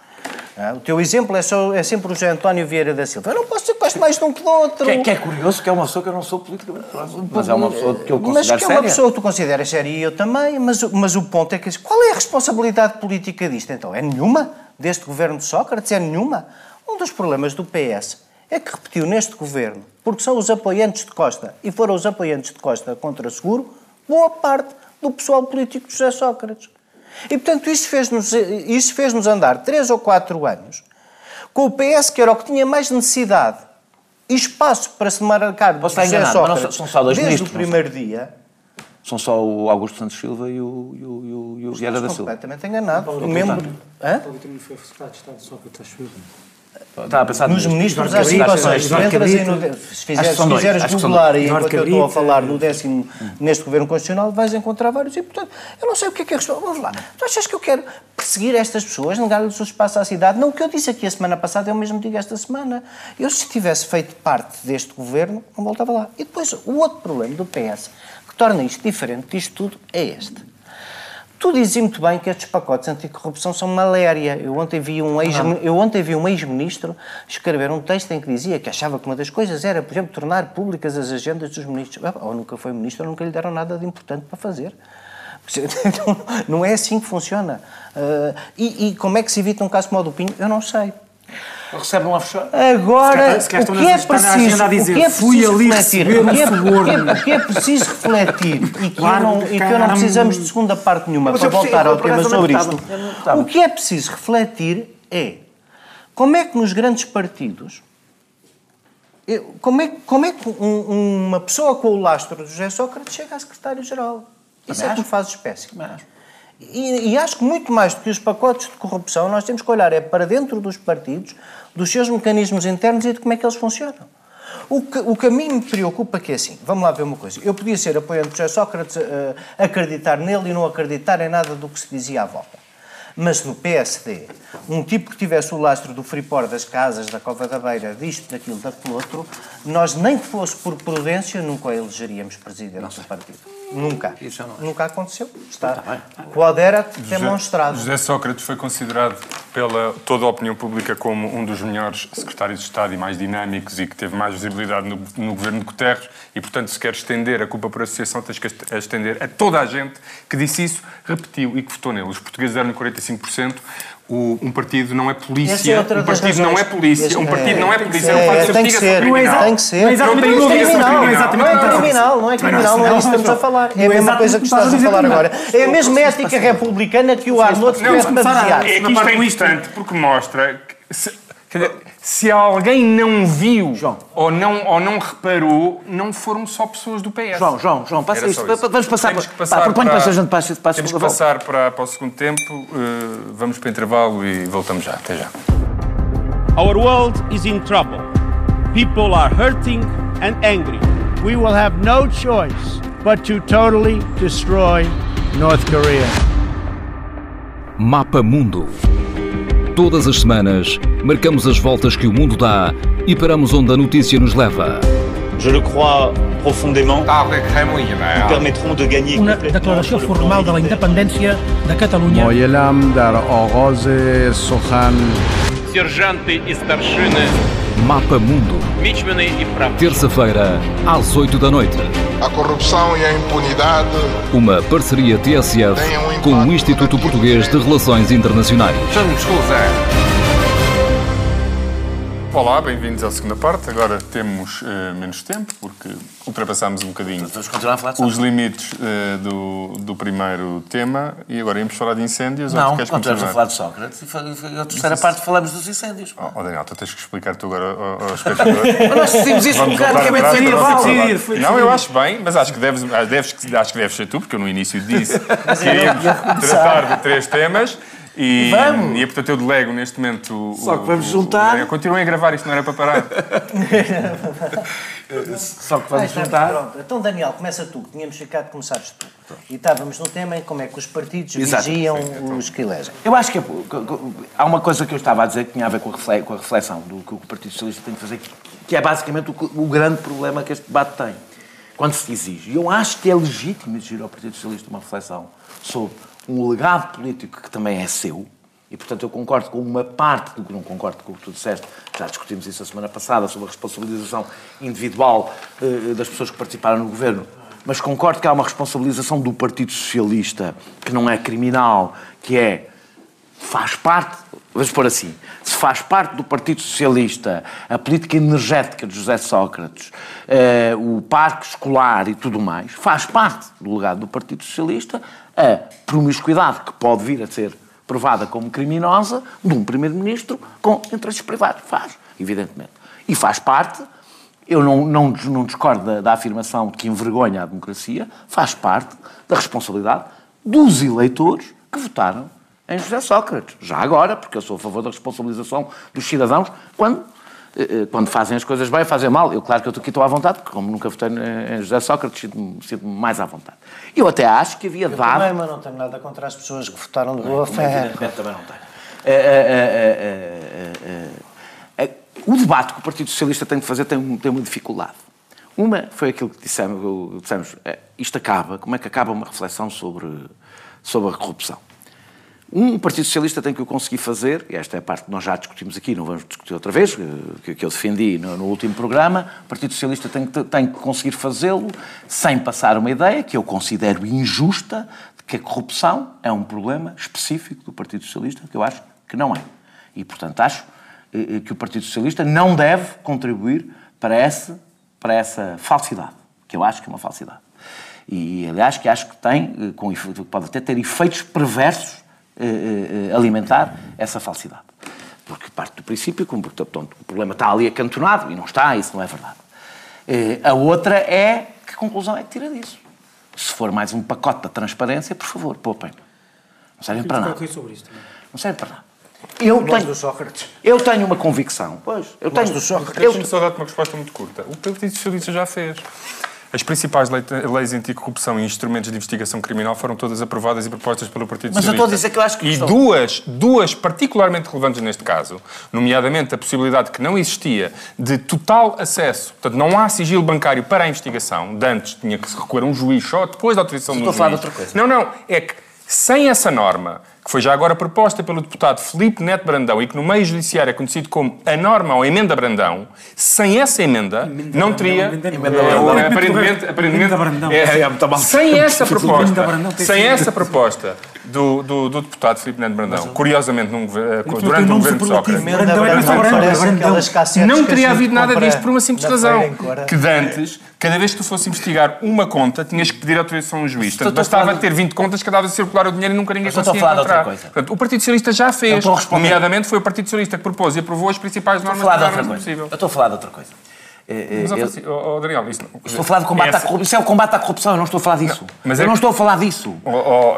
S5: Ah, o teu exemplo é, só, é sempre o José António Vieira da Silva. Eu não posso dizer que gosto mais de um que do outro.
S3: Que, é, que é curioso, que é uma pessoa que eu não sou politicamente próximo, mas é uma pessoa que eu considero Mas que é
S5: uma séria. pessoa que tu consideras séria e eu também, mas, mas o ponto é que qual é a responsabilidade política disto então? É nenhuma? Deste governo de Sócrates? É nenhuma? Um dos problemas do PS é que repetiu neste governo, porque são os apoiantes de Costa e foram os apoiantes de Costa contra seguro, boa parte do pessoal político de José Sócrates. E, portanto, isso fez-nos isso fez andar três ou quatro anos com o PS, que era o que tinha mais necessidade e espaço para se marcar de José enganado, Sócrates são só dois desde ministros, o primeiro dia.
S3: São só o Augusto Santos Silva e o, e o, e o, da Silva.
S5: completamente enganado. O membro...
S2: Hã? O foi secretário de Estado de Sócrates, acho
S5: Estava a pensar nos ministros das situações. Se fizeres, se fizeres googlar e enquanto eu estou a falar no décimo neste governo constitucional, vais encontrar vários. E, portanto, eu não sei o que é que é resposta. Vamos lá. Tu achas que eu quero perseguir estas pessoas, negar-lhes o espaço à cidade? Não, o que eu disse aqui a semana passada, eu mesmo digo esta semana. Eu, se tivesse feito parte deste governo, não voltava lá. E depois, o outro problema do PS, que torna isto diferente disto tudo, é este. Tu dizes muito bem que estes pacotes anticorrupção são maléria. Eu ontem vi um ex, eu ontem vi um ex-ministro escrever um texto em que dizia que achava que uma das coisas era, por exemplo, tornar públicas as agendas dos ministros. Ou nunca foi ministro, ou nunca lhe deram nada de importante para fazer. Não é assim que funciona. Uh, e, e, como é que se evita um caso como o do Pinho? Eu não sei
S3: recebe um offshore.
S5: Agora, se se o que é preciso, dizer, o que é fui ali refletir, o que, é, o, que é, preciso refletir? E que, claro, eu não, e que eu não precisamos de segunda parte nenhuma para voltar ao tema sobre isto, o que é preciso refletir é como é que nos grandes partidos como é, como é que um, uma pessoa com o lastro de José Sócrates chega a secretário-geral? Isso é que me faz espécie. E, e, acho que muito mais do que os pacotes de corrupção, nós temos que olhar é para dentro dos partidos, dos seus mecanismos internos e de como é que eles funcionam. O que, o que a mim me preocupa é que é assim, vamos lá ver uma coisa, eu podia ser apoiante de José Sócrates, uh, acreditar nele e não acreditar em nada do que se dizia à volta. Mas no PSD, um tipo que tivesse o lastro do Freeport, das casas, da Cova da Beira, disto, daquilo, daquele outro, nós nem que fosse por prudência, nunca elegeríamos presidente do partido. Nunca. Isso não é. Nunca aconteceu. Está. Pode era demonstrado.
S1: José Sócrates foi considerado pela toda a opinião pública como um dos melhores secretários de Estado e mais dinâmicos e que teve mais visibilidade no, no governo de Guterres e, portanto, se quer estender a culpa por associação, tens que estender a toda a gente que disse isso, repetiu e que votou nele. Os portugueses eram 45%, o, um partido não é polícia. É um partido não é polícia. Um partido não é polícia. Não faz
S5: tem que ser. Tem que ser. Não é criminal. Não é criminal. Não é criminal. Não é isso que estamos a falar. É a mesma coisa que estás a falar agora. É a mesma ética republicana que o Arnold basear.
S1: É que isto é importante porque mostra se alguém não viu João. Ou, não, ou não reparou, não foram só pessoas do PS.
S3: João, João, João, passa isto. Vamos passar, para, passar pá, proponho para, para a gente para, para
S1: Temos que passar para, para o segundo tempo. Uh, vamos para o intervalo e voltamos já. Até já.
S6: Our world is in trouble. People are hurting and angry. We will have no choice but to totally destroy North Korea.
S7: Mapa Mundo. Todas as semanas, marcamos as voltas que o mundo dá e paramos onde a notícia nos leva.
S8: Je le crois profondément. Nous permettront de gagner
S9: Una declaració formal de la independència de Catalunya.
S10: Moyelam dar Oroze Sohan.
S11: Сержанты и старшины.
S7: Mapa Mundo. Terça-feira, às 8 da noite.
S12: A corrupção e a impunidade.
S7: Uma parceria TSF com o Instituto Português de Relações Internacionais.
S1: Olá, bem-vindos à segunda parte. Agora temos uh, menos tempo, porque ultrapassámos um bocadinho
S3: Vamos continuar a falar de
S1: os limites uh, do, do primeiro tema e agora íamos falar de incêndios. ou
S3: Não,
S1: queres
S3: continuamos a falar de Sócrates e e a terceira parte falamos dos incêndios.
S1: Oh, oh, Daniel, tu tens que explicar tu agora ao- ao espectador.
S3: Mas nós decidimos isto um bocado, que é
S2: foi
S1: Não, eu acho bem, mas acho que deves, deves, acho que deves ser tu, porque eu no início disse que
S5: começar.
S1: tratar de três temas. E,
S3: Vamos.
S1: e portanto eu delego neste momento. o-
S3: Só que vamos
S1: o-
S3: juntar.
S1: o- Continuem a gravar, isto não era para parar.
S3: Só que
S5: Ah,
S3: vamos
S5: então,
S3: juntar.
S5: pronto. Então, Daniel, começa tu, que tínhamos ficado, começares tu. E estávamos no tema em como é que os partidos
S3: Exato.
S5: vigiam os que elegem.
S4: Eu acho que é- há uma coisa que eu estava a dizer que tinha a ver com a refle- com a reflexão do que o Partido Socialista tem que fazer, que- é basicamente o, o grande problema que este debate tem. Quando se exige. E eu acho que é legítimo exigir ao Partido Socialista uma reflexão sobre um legado político que também é seu. E, portanto, eu concordo com uma parte do que não concordo com o que tu disseste. Já discutimos isso a semana passada, sobre a responsabilização individual eh, das pessoas que participaram no governo. Mas concordo que há uma responsabilização do Partido Socialista que não é criminal, que é faz parte, vamos pôr assim, se faz parte do Partido Socialista a política energética de José Sócrates, eh, o parque escolar e tudo mais, faz parte do legado do Partido Socialista a promiscuidade que pode vir a ser provada como criminosa de um Primeiro-Ministro com interesses privados. Faz, evidentemente. E faz parte eu não, não, não discordo da, da afirmação de que envergonha a democracia, faz parte da responsabilidade dos eleitores que votaram em José Sócrates. Já agora, porque eu sou a favor da responsabilização dos cidadãos quando, quando fazem as coisas bem, fazem mal. Eu, claro que eu aqui estou à vontade, porque como nunca votei em José Sócrates, sinto-me sinto mais à vontade. Eu até acho que havia
S5: Eu
S4: dado...
S5: também, mas não tenho nada contra as pessoas que votaram de boa fé.
S4: também não. Eh, eh, eh, eh, eh, eh, O debate que o Partido Socialista tem de fazer tem, um- tem uma dificuldade. Uma foi aquilo que dissemos, dissemos eh, isto acaba, como é que acaba uma reflexão sobre, sobre a corrupção? Um Partido Socialista tem que o conseguir fazer, e esta é a parte que nós já discutimos aqui, não vamos discutir outra vez, eh, que, que eu defendi no, no último programa. O Partido Socialista tem que, tem que conseguir fazê-lo sem passar uma ideia que eu considero injusta de que a corrupção é um problema específico do Partido Socialista, que eu acho que não é. E, portanto, acho eh, eh, que o Partido Socialista não deve contribuir para essa, para essa falsidade, que eu acho que é uma falsidade. E, aliás, que acho que tem, com, pode até ter efeitos perversos alimentar essa falsidade. Porque parte do princípio que portanto, o problema está ali acantonado, e não está, isso não é verdade. Eh, A outra é, que conclusão é que tira disso? Se for mais um pacote da transparência, por favor, poupem. Não servem para nada.
S2: sobre isto.
S4: Não serve para nada. Eu tenho,
S5: do Sócrates.
S4: eu tenho uma convicção. Pois, eu tenho.
S5: do Sócrates.
S4: Eu,
S1: Deixa-me só dar-te uma resposta muito curta. O Partido Socialista já fez. As principais lei- leis anticorrupção e instrumentos de investigação criminal foram todas aprovadas e propostas pelo Partido
S4: Mas eu
S1: Socialista.
S4: estou a dizer que eu acho que
S1: E
S4: estão.
S1: duas, duas particularmente relevantes neste caso, nomeadamente a possibilidade que não existia de total acesso, portanto não há sigilo bancário para a investigação, de antes tinha que se recorrer a um juiz só depois da autorização
S4: Estou
S1: do
S4: a falar de
S1: juiz.
S4: outra coisa.
S1: Não, não, é que sem essa norma, que foi já agora proposta pelo deputado Filipe Neto Brandão e que no meio judiciário é conhecido como a norma ou emenda Brandão, sem essa emenda, não teria...
S2: Emenda
S1: É, aparentemente,
S2: Emenda
S1: é,
S4: É, muito mal.
S1: sem essa
S2: Emenda
S1: proposta,
S2: Brandão tem
S1: sem essa proposta do, do, do deputado Filipe Neto Brandão, curiosamente num
S2: tem
S1: durante o governo de. Sócrates,
S2: Brandão é
S5: Brandão,
S1: não teria havido nada disto por uma simples razão. Que de antes, cada vez que tu fosse investigar uma conta, tinhas que pedir autorização a um juiz. Portanto, bastava ter 20 contas que dava a circular o dinheiro e nunca ninguém
S4: Mas eu estou a
S1: conseguia
S4: falar de outra
S1: encontrar.
S4: coisa.
S1: Portanto, o Partido Socialista já fez. Nomeadamente foi o Partido Socialista que propôs e aprovou as principais
S4: Estou a
S1: normas
S4: falar de
S1: que
S4: outra
S1: tornam
S4: coisa.
S1: possível.
S4: Eu estou a falar de outra coisa. Eh, eh,
S1: Mas,
S4: eu-
S1: isso não-
S4: Estou a falar de combate à corrupção. Isso é o combate à corrupção, eu não estou a falar disso.
S1: mas
S4: eu
S1: é
S4: não
S1: que-
S4: estou a falar disso.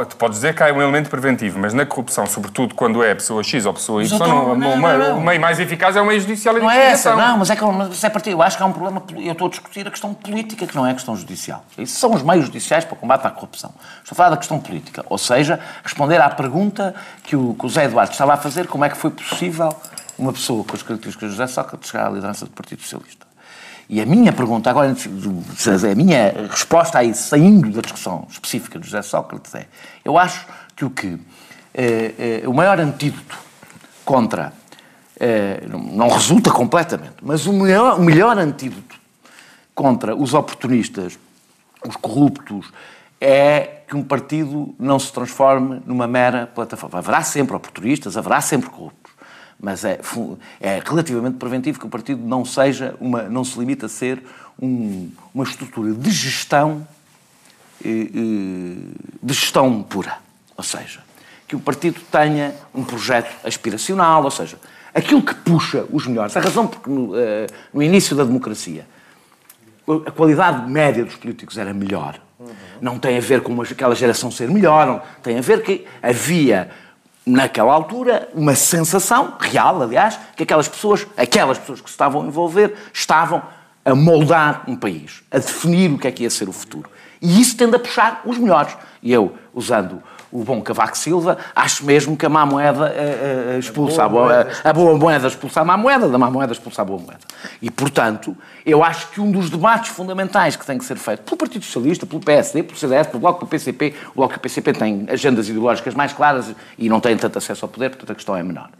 S1: Tu podes dizer que há um elemento preventivo, mas na corrupção, sobretudo quando é pessoa X ou pessoa Y,
S4: eu estou-
S1: o-
S4: não,
S1: o-
S4: não, não.
S1: o meio mais eficaz é o meio judicial e
S4: Não é essa, não, mas é que mas isso é partido. Eu acho que há um problema. Eu estou a discutir a questão política, que não é a questão judicial. Isso são os meios judiciais para o combate à corrupção. Estou a falar da questão política. Ou seja, responder à pergunta que o, que o Zé Eduardo estava a fazer: como é que foi possível uma pessoa com as características de José Sócrates chegar à liderança do Partido Socialista? E a minha pergunta, agora, a minha resposta a isso, saindo da discussão específica de José Sócrates, é: eu acho que o que. eh, eh, o maior antídoto contra. eh, não, não resulta completamente, mas o melhor, o melhor antídoto contra os oportunistas, os corruptos, é que um partido não se transforme numa mera plataforma. Haverá sempre oportunistas, haverá sempre corruptos. Mas é, é relativamente preventivo que o partido não seja uma, não se limite a ser um, uma estrutura de gestão de gestão pura. Ou seja, que o partido tenha um projeto aspiracional, ou seja, aquilo que puxa os melhores. A razão porque no, no início da democracia a qualidade média dos políticos era melhor. Não tem a ver com aquela geração ser melhor, não. tem a ver que havia naquela altura, uma sensação, real, aliás, que aquelas pessoas, aquelas pessoas que se estavam a envolver, estavam a moldar um país, a definir o que é que ia ser o futuro. E isso tende a puxar os melhores. E eu, usando o bom Cavaco Silva, acho mesmo que a má moeda uh, uh, expulsa a boa, moeda. A, a boa moeda expulsa a má moeda, da má moeda expulsa a boa moeda. E, portanto, eu acho que um dos debates fundamentais que tem que ser feito pelo Partido Socialista, pelo PSD, pelo CDS, pelo Bloco do PCP, o Bloco do PCP tem agendas ideológicas mais claras e não tem tanto acesso ao poder, portanto a questão é menor.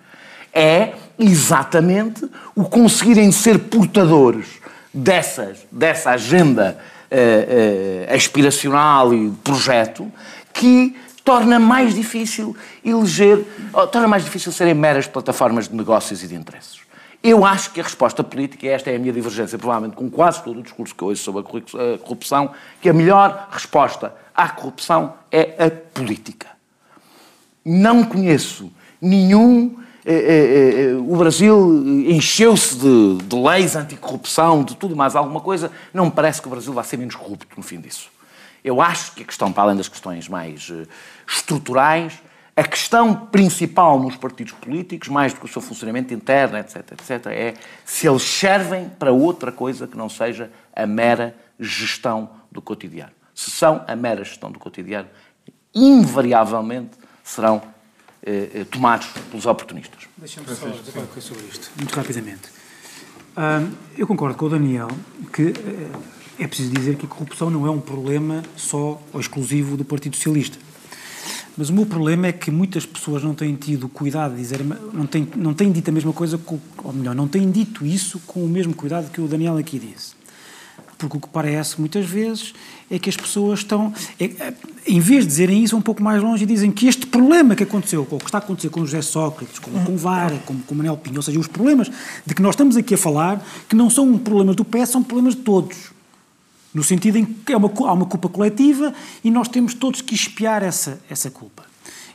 S4: É exatamente o conseguirem ser portadores dessas, dessa agenda uh, aspiracional e projeto que torna mais difícil eleger, torna mais difícil serem meras plataformas de negócios e de interesses. Eu acho que a resposta política, e esta é a minha divergência, provavelmente com quase todo o discurso que eu ouço sobre a corrupção, que a melhor resposta à corrupção é a política. Não conheço nenhum. Eh, eh, eh, o Brasil encheu-se de, de leis anticorrupção, de tudo mais alguma coisa. Não me parece que o Brasil vá ser menos corrupto no fim disso. Eu acho que a questão, para além das questões mais uh, estruturais, a questão principal nos partidos políticos, mais do que o seu funcionamento interno, etc., etc., é se eles servem para outra coisa que não seja a mera gestão do cotidiano. Se são a mera gestão do cotidiano, invariavelmente serão eh, eh tomados pelos oportunistas.
S2: Deixa-me só dizer uma coisa sobre isto, muito rapidamente. eu concordo com o Daniel que eh, é preciso dizer que a corrupção não é um problema só ou exclusivo do Partido Socialista. Mas o meu problema é que muitas pessoas não têm tido cuidado de dizer, não têm, não têm dito a mesma coisa, com, ou melhor, não têm dito isso com o mesmo cuidado que o Daniel aqui disse. Porque o que parece muitas vezes é que as pessoas estão, é, é, em vez de dizerem isso, um pouco mais longe e dizem que este problema que aconteceu, ou que está a acontecer com José Sócrates, com, com Vara, com, com Manuel Pinho, ou seja, os problemas de que nós estamos aqui a falar, que não são problemas do PS, são problemas de todos no sentido em que é uma, há uma culpa coletiva e nós temos todos que espiar essa, essa culpa.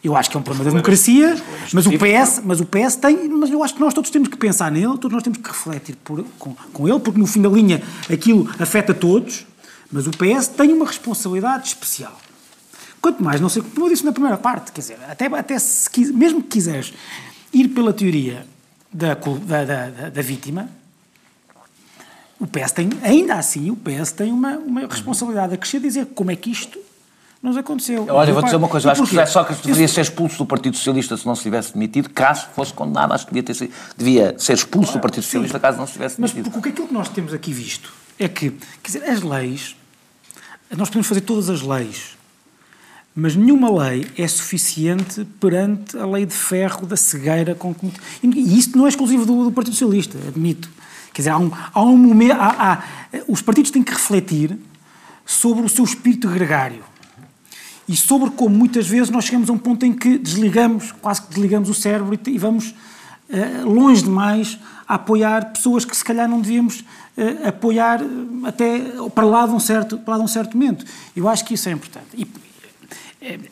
S2: Eu acho que é um problema da democracia, mas o PS, mas o PS tem, mas eu acho que nós todos temos que pensar nele, todos nós temos que refletir por, com, com ele, porque no fim da linha aquilo afeta todos, mas o PS tem uma responsabilidade especial. Quanto mais, não sei, como eu disse na primeira parte, quer dizer, até, até se, mesmo que quiseres ir pela teoria da, da, da, da vítima, o PS tem, ainda assim, o PS tem uma, uma responsabilidade a crescer, dizer como é que isto nos aconteceu.
S4: Olha, vou dizer uma coisa, eu acho que José Sócrates deveria ser expulso do Partido Socialista se não se tivesse demitido, caso fosse condenado, acho que devia, ter devia ser expulso do Partido Socialista Sim, caso não se tivesse demitido.
S2: Mas porque aquilo que nós temos aqui visto é que, quer dizer, as leis, nós podemos fazer todas as leis, mas nenhuma lei é suficiente perante a lei de ferro da cegueira com que... E isto não é exclusivo do, do Partido Socialista, admito. Quer dizer, há um, há um momento. Há, há, os partidos têm que refletir sobre o seu espírito gregário e sobre como muitas vezes nós chegamos a um ponto em que desligamos, quase que desligamos o cérebro e, vamos uh, longe demais a apoiar pessoas que se calhar não devíamos uh, apoiar uh, até para lá, de um certo, para lá de um certo momento. Eu acho que isso é importante. E,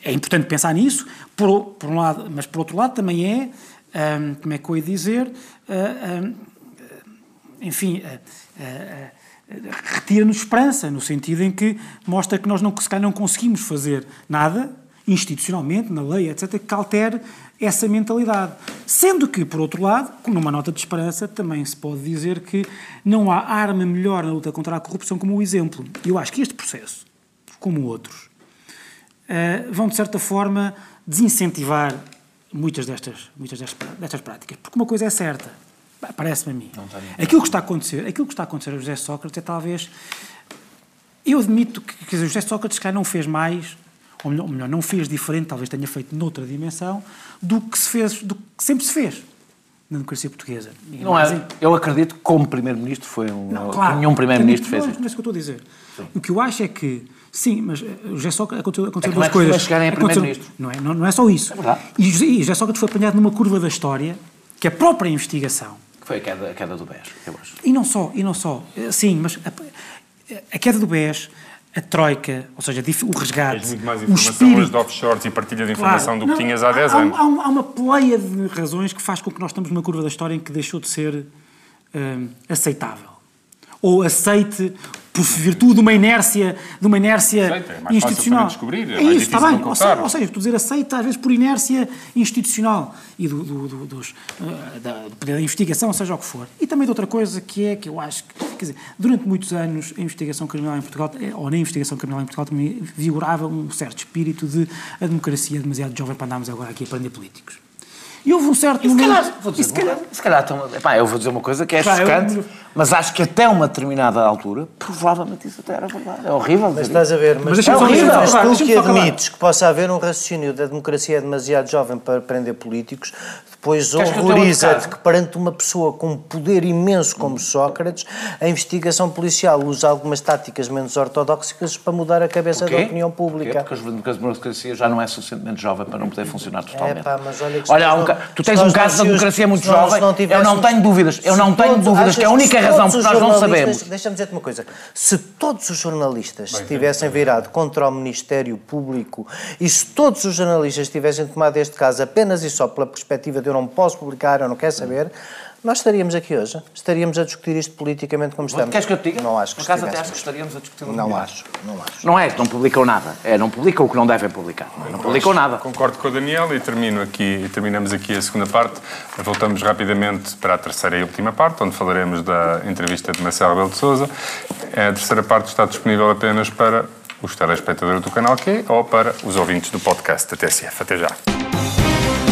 S2: é, importante pensar nisso, por, por, um lado, mas por outro lado também é, um, como é que eu ia dizer, um, enfim, uh, uh, retira-nos esperança, no sentido em que mostra que nós não, se calhar não conseguimos fazer nada, institucionalmente, na lei, etc., que altere essa mentalidade. Sendo que, por outro lado, numa nota de esperança, também se pode dizer que não há arma melhor na luta contra a corrupção como o exemplo. Eu acho que este processo, como outros, vão, de certa forma, desincentivar muitas destas, muitas destas práticas. Porque uma coisa é certa, Parece-me a mim. Aquilo que está a acontecer, aquilo que está a acontecer a José Sócrates é talvez. Eu admito que, que José Sócrates cá não fez mais, ou melhor, não fez diferente, talvez tenha feito noutra dimensão, do que se fez, do que sempre se fez na democracia portuguesa.
S4: não é, eu acredito que como primeiro-ministro foi um. Não, claro, nenhum primeiro-ministro fez
S2: isso. Não é isso que eu estou a dizer. Sim. O que eu acho é que Sim, mas eh, o José Sócrates aconteceu, aconteceu
S4: é
S2: duas coisas.
S4: chegarem a primeiro-ministro.
S2: Não é, não, não é só isso.
S4: É.
S2: E, e José Sócrates foi apanhado numa curva da história que a própria investigação.
S3: Foi a queda, a queda do BES, eu acho.
S2: E não só, e não só. Eh, Sim, mas a, a queda do BES, a troika, ou seja, o resgate.
S1: Tens muito mais informação
S2: espírito,
S1: hoje de offshores e partilha de informação
S2: Claro,
S1: do que
S2: não,
S1: tinhas há 10
S2: há,
S1: anos.
S2: Há, um- há uma pleia de razões que faz com que nós estamos numa curva da história em que deixou de ser hum, aceitável. Ou aceite por virtude de uma inércia, de uma inércia
S1: Aceita, é mais
S2: institucional.
S1: descobrir, é
S2: é isso, está bem. Ou seja, ou seja, estou a dizer aceita às vezes por inércia institucional e do, do, do- dos, eh, da, da investigação, seja o que for. E também de outra coisa que é que eu acho que, quer dizer, durante muitos anos a investigação criminal em Portugal, eh, ou na investigação criminal em Portugal, também vigorava um certo espírito de a democracia é demasiado jovem para andarmos agora aqui a prender políticos. E houve um certo
S4: E se
S2: momento.
S4: calhar, vou dizer,
S2: se calhar-
S4: se calhar estão- epá, eu vou dizer uma coisa que é
S2: Pá, eu-
S4: chocante, mas acho que até uma determinada altura, provavelmente isso até era verdade. É horrível.
S5: Mas estás a ver, mas,
S2: deixa-me
S5: é horrível. Mas tu que admites que possa haver um raciocínio da democracia é demasiado jovem para prender políticos, depois horroriza-te que perante uma pessoa com um poder imenso como Sócrates, a investigação policial usa algumas táticas menos ortodoxas para mudar a cabeça da opinião
S4: Porquê?
S5: pública.
S4: Porque a democracia já não é suficientemente jovem para não poder funcionar totalmente.
S5: É pá, mas olha que
S4: Olha, há um tu tens um caso da democracia muito jovem,
S5: não
S4: eu não tenho dúvidas, eu não tenho
S5: todos-
S4: dúvidas, que a única razão porque
S5: os
S4: nós não sabemos.
S5: Deixa-me dizer-te uma coisa. Se todos os jornalistas se tivessem virado contra o Ministério Público e se todos os jornalistas tivessem tomado este caso apenas e só pela perspectiva de eu não posso publicar, eu não quero saber, nós estaríamos aqui hoje. Estaríamos a discutir isto politicamente como estamos.
S4: Queres que eu te diga?
S5: Não acho que
S4: Por acaso até acho que estaríamos a discutir
S5: Não acho, não acho.
S4: Não é que não publicam nada, é não publicam o que não devem publicar. Não publicam nada.
S1: Concordo com o Daniel e termino aqui e terminamos aqui a segunda parte. Voltamos rapidamente para a terceira e última parte, onde falaremos da entrevista de Marcelo Rebelo de Sousa. A terceira parte está disponível apenas para os telespectadores do canal Q ou para os ouvintes do podcast da TSF. Até já.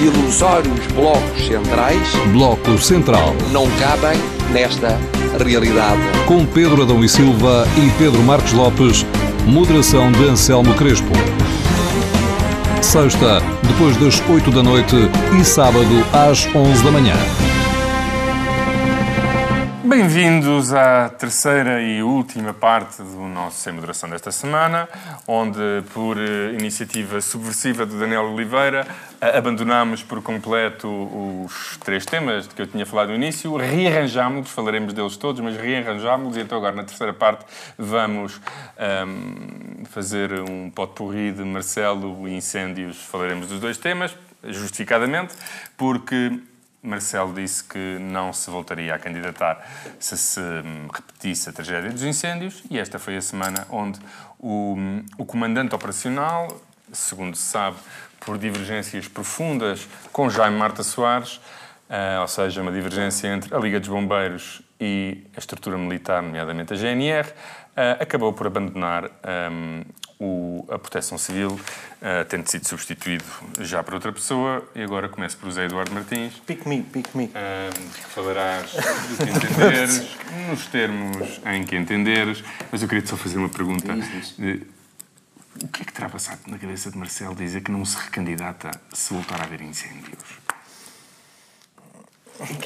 S13: Ilusórios blocos centrais
S7: Bloco Central.
S13: não cabem nesta realidade.
S7: Com Pedro Adão e Silva e Pedro Marcos Lopes, moderação de Anselmo Crespo. Sexta, depois das 8 da noite e sábado às 11 da manhã.
S1: Bem-vindos à terceira e última parte do nosso Sem Moderação desta semana, onde, por eh, iniciativa subversiva do Daniel Oliveira, abandonámos por completo os três temas de que eu tinha falado no início, rearranjámos-los, falaremos deles todos, mas rearranjámos-los, e então agora na terceira parte vamos ahm, fazer um pot-pourri de Marcelo e incêndios, falaremos dos dois temas, justificadamente, porque Marcelo disse que não se voltaria a candidatar se se hum, repetisse a tragédia dos incêndios e esta foi a semana onde o, hum, o comandante operacional, segundo se sabe, por divergências profundas com Jaime Marta Soares, ah, ou seja, uma divergência entre a Liga dos Bombeiros e a estrutura militar, nomeadamente a GNR, ah, acabou por abandonar hum, o- a proteção civil, ah, tendo sido substituído já por outra pessoa. E agora começo por José Eduardo Martins.
S5: Pick me, pick me.
S1: Que falarás do que entenderes, nos termos em que entenderes. Mas eu queria só fazer uma pergunta. O que é que terá passado na cabeça de Marcelo dizer que não se recandidata se voltar a haver incêndios?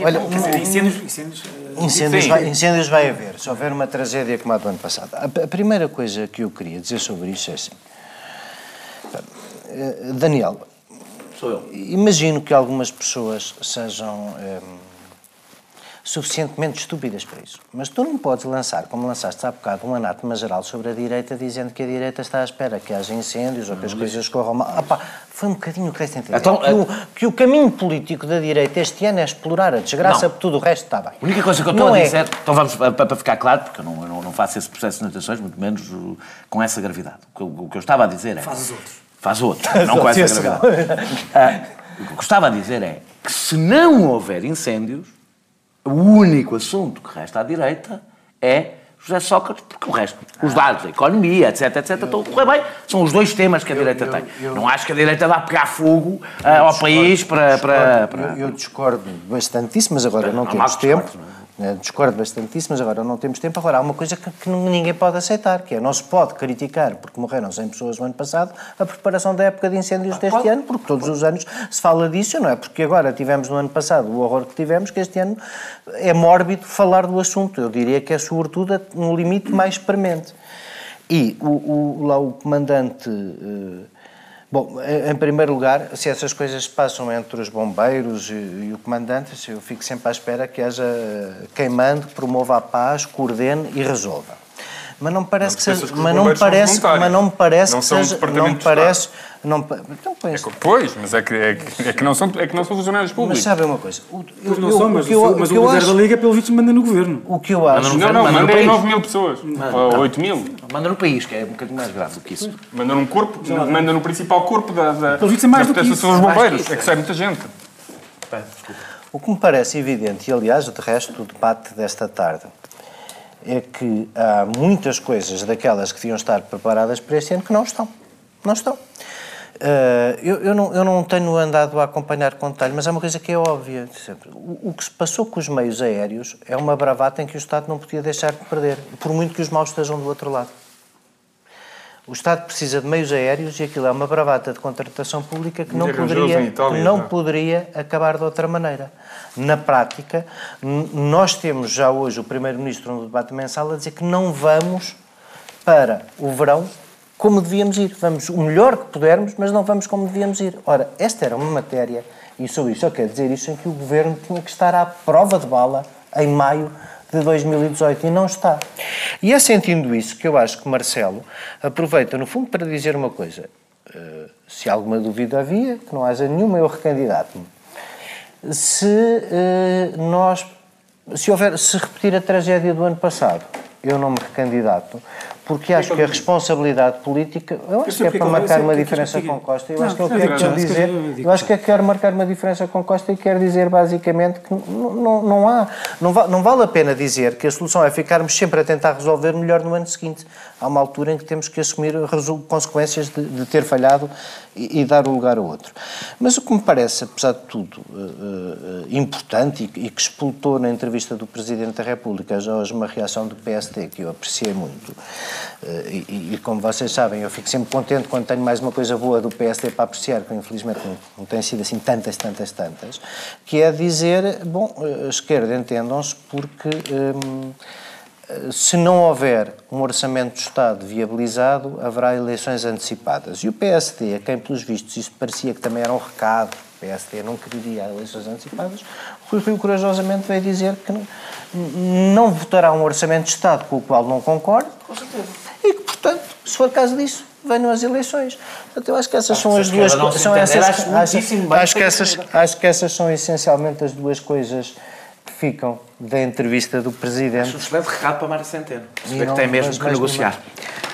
S5: Olha,
S2: Quer dizer, incêndios, incêndios, eh,
S5: Incêndios vai, incêndios vai haver, se houver uma tragédia como a do ano passado. A, a primeira coisa que eu queria dizer sobre isto é assim. Eh, Daniel,
S4: Sou eu.
S5: imagino que algumas pessoas sejam eh, suficientemente estúpidas para isso. Mas tu não podes lançar, como lançaste há bocado, um anátema geral sobre a direita, dizendo que a direita está à espera que haja incêndios ou que as coisas corram mal. Ah, pá, foi um bocadinho o que deste a entender.
S4: Então,
S5: que, o, que o caminho político da direita este ano é explorar a desgraça,
S4: Não.
S5: porque tudo o resto está bem.
S4: A única coisa que eu estou
S5: Não
S4: a
S5: é-
S4: dizer, então vamos, para, para ficar claro, porque eu não, eu não, faço esse processo de notações, muito menos uh, com essa gravidade. O que, eu, o que eu estava a dizer é...
S2: Faz os outros.
S4: Faz outro,
S5: Faz
S4: não com
S5: outros,
S4: essa gravidade. Ah, o que eu estava a dizer é que se não houver incêndios, o único assunto que resta à direita é José Sócrates, porque o resto, os dados, a economia, etc, etc, estão a correr bem. São os dois temas que a direita tem. Não acho que a direita vá pegar fogo ah, ao país para... para, para...
S5: Eu, eu discordo bastante disso, mas agora não,
S4: Não,
S5: temos
S4: não
S5: tempo.
S4: discórdia,
S5: Eh, Discordo bastante disso, mas agora não temos tempo. Agora, há uma coisa que, que ninguém pode aceitar, que é não se pode criticar, porque morreram 100 pessoas no ano passado, a preparação da época de incêndios deste ano, porque todos os anos se fala disso, não é? Porque agora tivemos no ano passado o horror que tivemos, que este ano é mórbido falar do assunto. Eu diria que é, sobretudo, no limite mais premente. E o, o- lá o comandante... eh, Bom, em primeiro lugar, se essas coisas passam entre os bombeiros e, e o comandante, eu fico sempre à espera que haja eh, quem mande, promova a paz, coordene e resolva. Mas não me parece
S1: Não
S5: que seja,
S1: que os
S5: mas não
S1: são
S5: parece, mas não me parece
S1: Não
S5: que
S1: são um
S5: seja, não parece, não, então, pois,
S1: Pois, mas é que, é que, é que não, são, é que não são funcionários públicos.
S5: mas sabe uma coisa? O,
S2: Pois não são,
S5: o
S2: mas,
S5: que eu-
S2: o, mas
S5: o que
S2: o
S5: eu
S2: líder
S5: acho-
S2: da Liga, pelo visto, manda no governo.
S5: O que eu acho...
S1: Não, não,
S4: manda país.
S1: 9 mil pessoas. Ou 8 mil.
S4: Manda no país, que é um bocadinho mais grave do que isso.
S1: Manda num corpo, manda no principal corpo da, da,
S2: Pelo visto é mais do que
S1: proteção
S2: isso.
S4: do que
S1: bombeiros. É que
S4: é.
S1: sai muita gente.
S5: O que me parece evidente, e aliás, de resto, o debate desta tarde, é que há muitas coisas daquelas que deviam estar preparadas para este ano que não estão. Não estão. Eh, eu, eu não, eu não tenho andado a acompanhar com detalhe, mas há uma coisa que é óbvia. O, o que se passou com os meios aéreos é uma bravata em que o Estado não podia deixar de perder, por muito que os maus estejam do outro lado. O Estado precisa de meios aéreos e aquilo é uma bravata de contratação pública que não poderia,
S1: Itália,
S5: que não
S1: já.
S5: poderia acabar de outra maneira. Na prática, nós temos já hoje o Primeiro-Ministro no debate mensal a dizer que não vamos para o verão como devíamos ir. Vamos o melhor que pudermos, mas não vamos como devíamos ir. Ora, esta era uma matéria, e sobre isso eu quero dizer isso, em que o Governo tinha que estar à prova de bala em maio de 2018 e não está. E é sentindo isso que eu acho que Marcelo aproveita, no fundo, para dizer uma coisa. Eh, se alguma dúvida havia, que não haja nenhuma, eu recandidato-me. Se eh, nós, se houver, se repetir a tragédia do ano passado, eu não me recandidato, porque acho que a responsabilidade política, eu acho que é para marcar uma diferença com Costa. Eu acho que ele
S2: não,
S5: quer dizer,
S2: eu
S5: acho que quer marcar uma diferença com Costa e quer dizer basicamente que não, não, não há, não, va- não vale a pena dizer que a solução é ficarmos sempre a tentar resolver melhor no ano seguinte. Há uma altura em que temos que assumir consequências de, de ter falhado e, e dar o lugar a outro. Mas o que me parece, apesar de tudo, eh, eh, importante e, que- e que explotou na entrevista do Presidente da República já hoje uma reação do PSD que eu apreciei muito, e, e como vocês sabem, eu fico sempre contente quando tenho mais uma coisa boa do PSD para apreciar, que infelizmente não, não tem sido assim tantas, tantas, tantas, que é dizer, bom, eh, esquerda entendam-se porque... hum, se não houver um orçamento do Estado viabilizado, haverá eleições antecipadas. E o PSD, a quem, pelos vistos, isso parecia que também era um recado, o PSD não queria eleições antecipadas, Rui Rio corajosamente veio dizer que não, votará um orçamento de Estado com o qual não concorda, e que, portanto, se for caso disso, venham as eleições. Portanto, eu acho que essas são
S4: se a
S5: as duas coisas. São
S4: acho
S5: acho, que essas, acho que essas são essencialmente as duas coisas que ficam da entrevista do Presidente.
S4: Acho um excelente recado para Mário Centeno. Perceber
S5: não-
S4: que tem mesmo
S5: mas-
S4: que
S5: mas-
S4: negociar.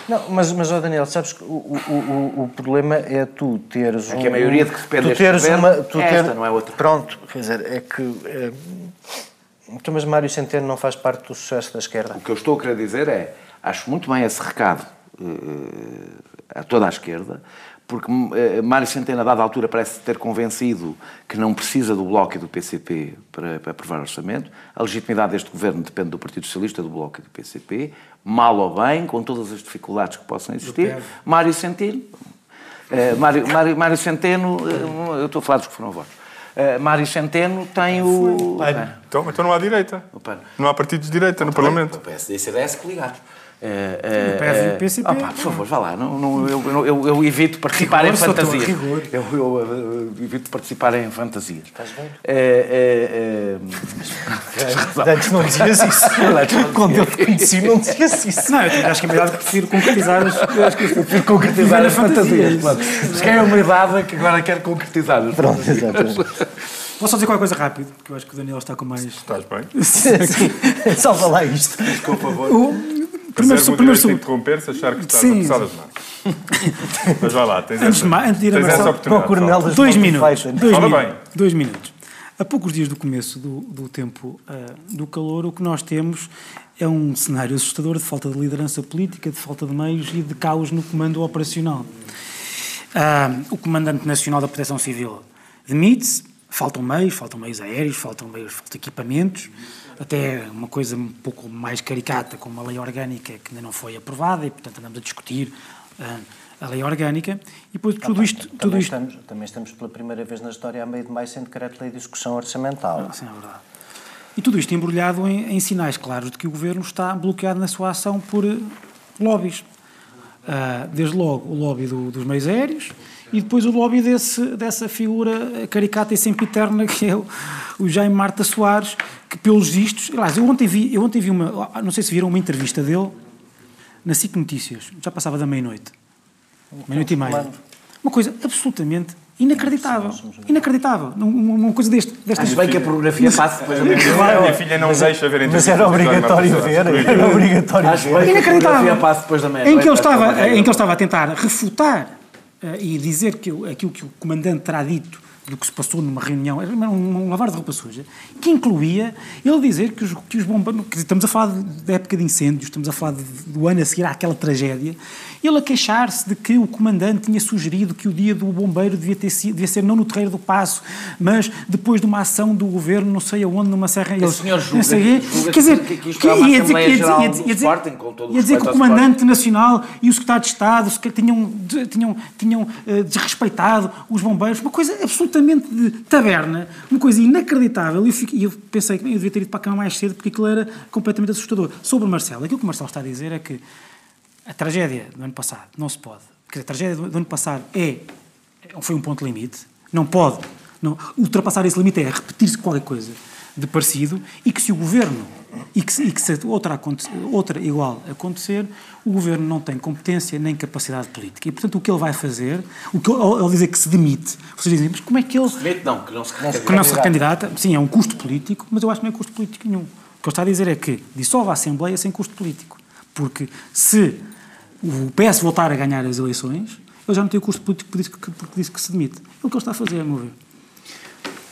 S5: Não, mas, mas ó Daniel, sabes que o, o, o, problema é tu teres
S4: É
S5: um...
S4: que a maioria de que depende
S5: tu
S4: deste
S5: teres
S4: governo
S5: uma, tu
S4: é
S5: ter-
S4: esta, não é outra.
S5: Pronto, quer dizer, é que... É... Então, mas Mário Centeno não faz parte do sucesso da esquerda?
S4: O que eu estou a querer dizer é, acho muito bem esse recado eh, a toda a esquerda, porque eh, Mário Centeno, a dada altura, parece ter convencido que não precisa do Bloco e do PCP para, para aprovar o orçamento. A legitimidade deste governo depende do Partido Socialista, do Bloco e do PCP. Mal ou bem, com todas as dificuldades que possam existir. Mário Centeno, eh, Mário, Mário, Mário Centeno, eh, eu estou a falar dos que foram votos. Eh, Mário Centeno tem o...
S1: Então, então não há direita. Não há partidos de direita no Parlamento.
S4: O PSD e CDS que
S2: e o PCP.
S4: Opa, por favor, vá lá. Não, não, eu, eu, eu, eu evito participar
S2: Rigor,
S4: em fantasias. Eu, eu, eu evito participar em fantasias. Estás bem? É, é, é...
S5: Antes não dizias isso. Quando eu te conheci, não dizias isso.
S2: Não, eu acho que é melhor que prefiro concretizar as. Eu acho que
S4: Prefiro concretizar as fantasias. claro. Mas que é uma idade que agora quero concretizar.
S5: Pronto, exatamente.
S2: Vou só dizer qualquer coisa rápido, porque eu acho que o Daniel está com mais.
S1: Estás bem?
S5: Sim, salva lá isto.
S4: Por favor.
S2: O,
S1: Primeiro,
S2: primeiro,
S1: vou
S2: primeiro,
S1: que interromper se achar que estás
S2: Sim,
S1: a começar as mãos. Mas vai lá, tens
S2: Antes
S1: essa,
S2: de mais- antes de ir a Marcelo.
S5: Para o Coronel das
S2: Dois minutos. Dois,
S1: Fala
S2: minutos
S1: bem.
S2: dois minutos. A poucos dias do começo do, do tempo uh, do calor, o que nós temos é um cenário assustador de falta de liderança política, de falta de meios e de caos no comando operacional. Uh, o Comandante Nacional da Proteção Civil demite-se, faltam meios, faltam meios aéreos, faltam meios, faltam equipamentos, até uma coisa um pouco mais caricata, como uma lei orgânica que ainda não foi aprovada e, portanto, andamos a discutir uh, a lei orgânica, e depois tudo
S5: ah,
S2: isto...
S5: Também,
S2: tudo isto...
S5: Estamos, também estamos pela primeira vez na história a meio de mais sem decreto-lei de discussão orçamental.
S2: Ah, sim, é verdade. E tudo isto embrulhado em, em, sinais claros de que o Governo está bloqueado na sua ação por uh, lobbies. Uh, desde logo o lobby do, dos meios aéreos e depois o lobby desse, dessa figura caricata e sempiterna que é o, o Jaime Marta Soares, que pelos vistos... Aliás, eu ontem vi, eu ontem vi uma... Não sei se viram uma entrevista dele na SIC Notícias, já passava da meia-noite meia-noite e meia. Uma coisa absolutamente inacreditável. Inacreditável. Uma, uma coisa deste. Desta
S4: Acho bem que a pornografia passe depois da
S1: meia-noite. A minha filha não deixa ver
S5: Mas era obrigatório ver. Era obrigatório
S4: Acho bem
S2: Inacreditável.
S4: passe depois da meia-noite.
S2: Em que ele estava, em que ele estava a tentar refutar e dizer que aquilo que o comandante terá dito do que se passou numa reunião, era um, um lavar de roupa suja, que incluía ele dizer que os, que os bombeiros, estamos a falar da época de incêndios, estamos a falar de, do ano a seguir àquela tragédia, ele a queixar-se de que o comandante tinha sugerido que o dia do bombeiro devia, ter devia ser não no Terreiro do Passo, mas depois de uma ação do governo, não sei aonde, numa serra...
S4: O senhor julga,
S2: julga quer dizer,
S4: que, que isto é uma
S2: ia
S4: dizer, ia
S2: dizer, ia
S4: dizer,
S2: dizer,
S4: Sporting, com todo
S2: ia dizer que o comandante
S4: Sporting.
S2: nacional e o secretário de Estado tinham, tinham, tinham uh, desrespeitado os bombeiros, uma coisa absolutamente de taberna, uma coisa inacreditável, e eu, eu pensei que eu devia ter ido para a cama mais cedo porque aquilo era completamente assustador. Sobre o Marcelo, aquilo que o Marcelo está a dizer é que a tragédia do ano passado não se pode. Dizer, a tragédia do, do ano passado é, foi um ponto limite, não pode. Não, ultrapassar esse limite é repetir-se qualquer coisa de parecido e que se o governo e que, se- e que se outra, outra igual acontecer, o governo não tem competência nem capacidade política. E, portanto, o que ele vai fazer, o que ele, ele dizer que se demite, vocês dizem, mas como é que ele
S4: Demite, não, que não se
S2: que não se recandidata, sim, é um custo político, mas eu acho que não é custo político nenhum. O que ele está a dizer é que dissolve a Assembleia sem custo político. Porque se o PS voltar a ganhar as eleições, ele já não tem o custo político porque disse que, porque disse que se demite. É o que ele está a fazer, a meu ver.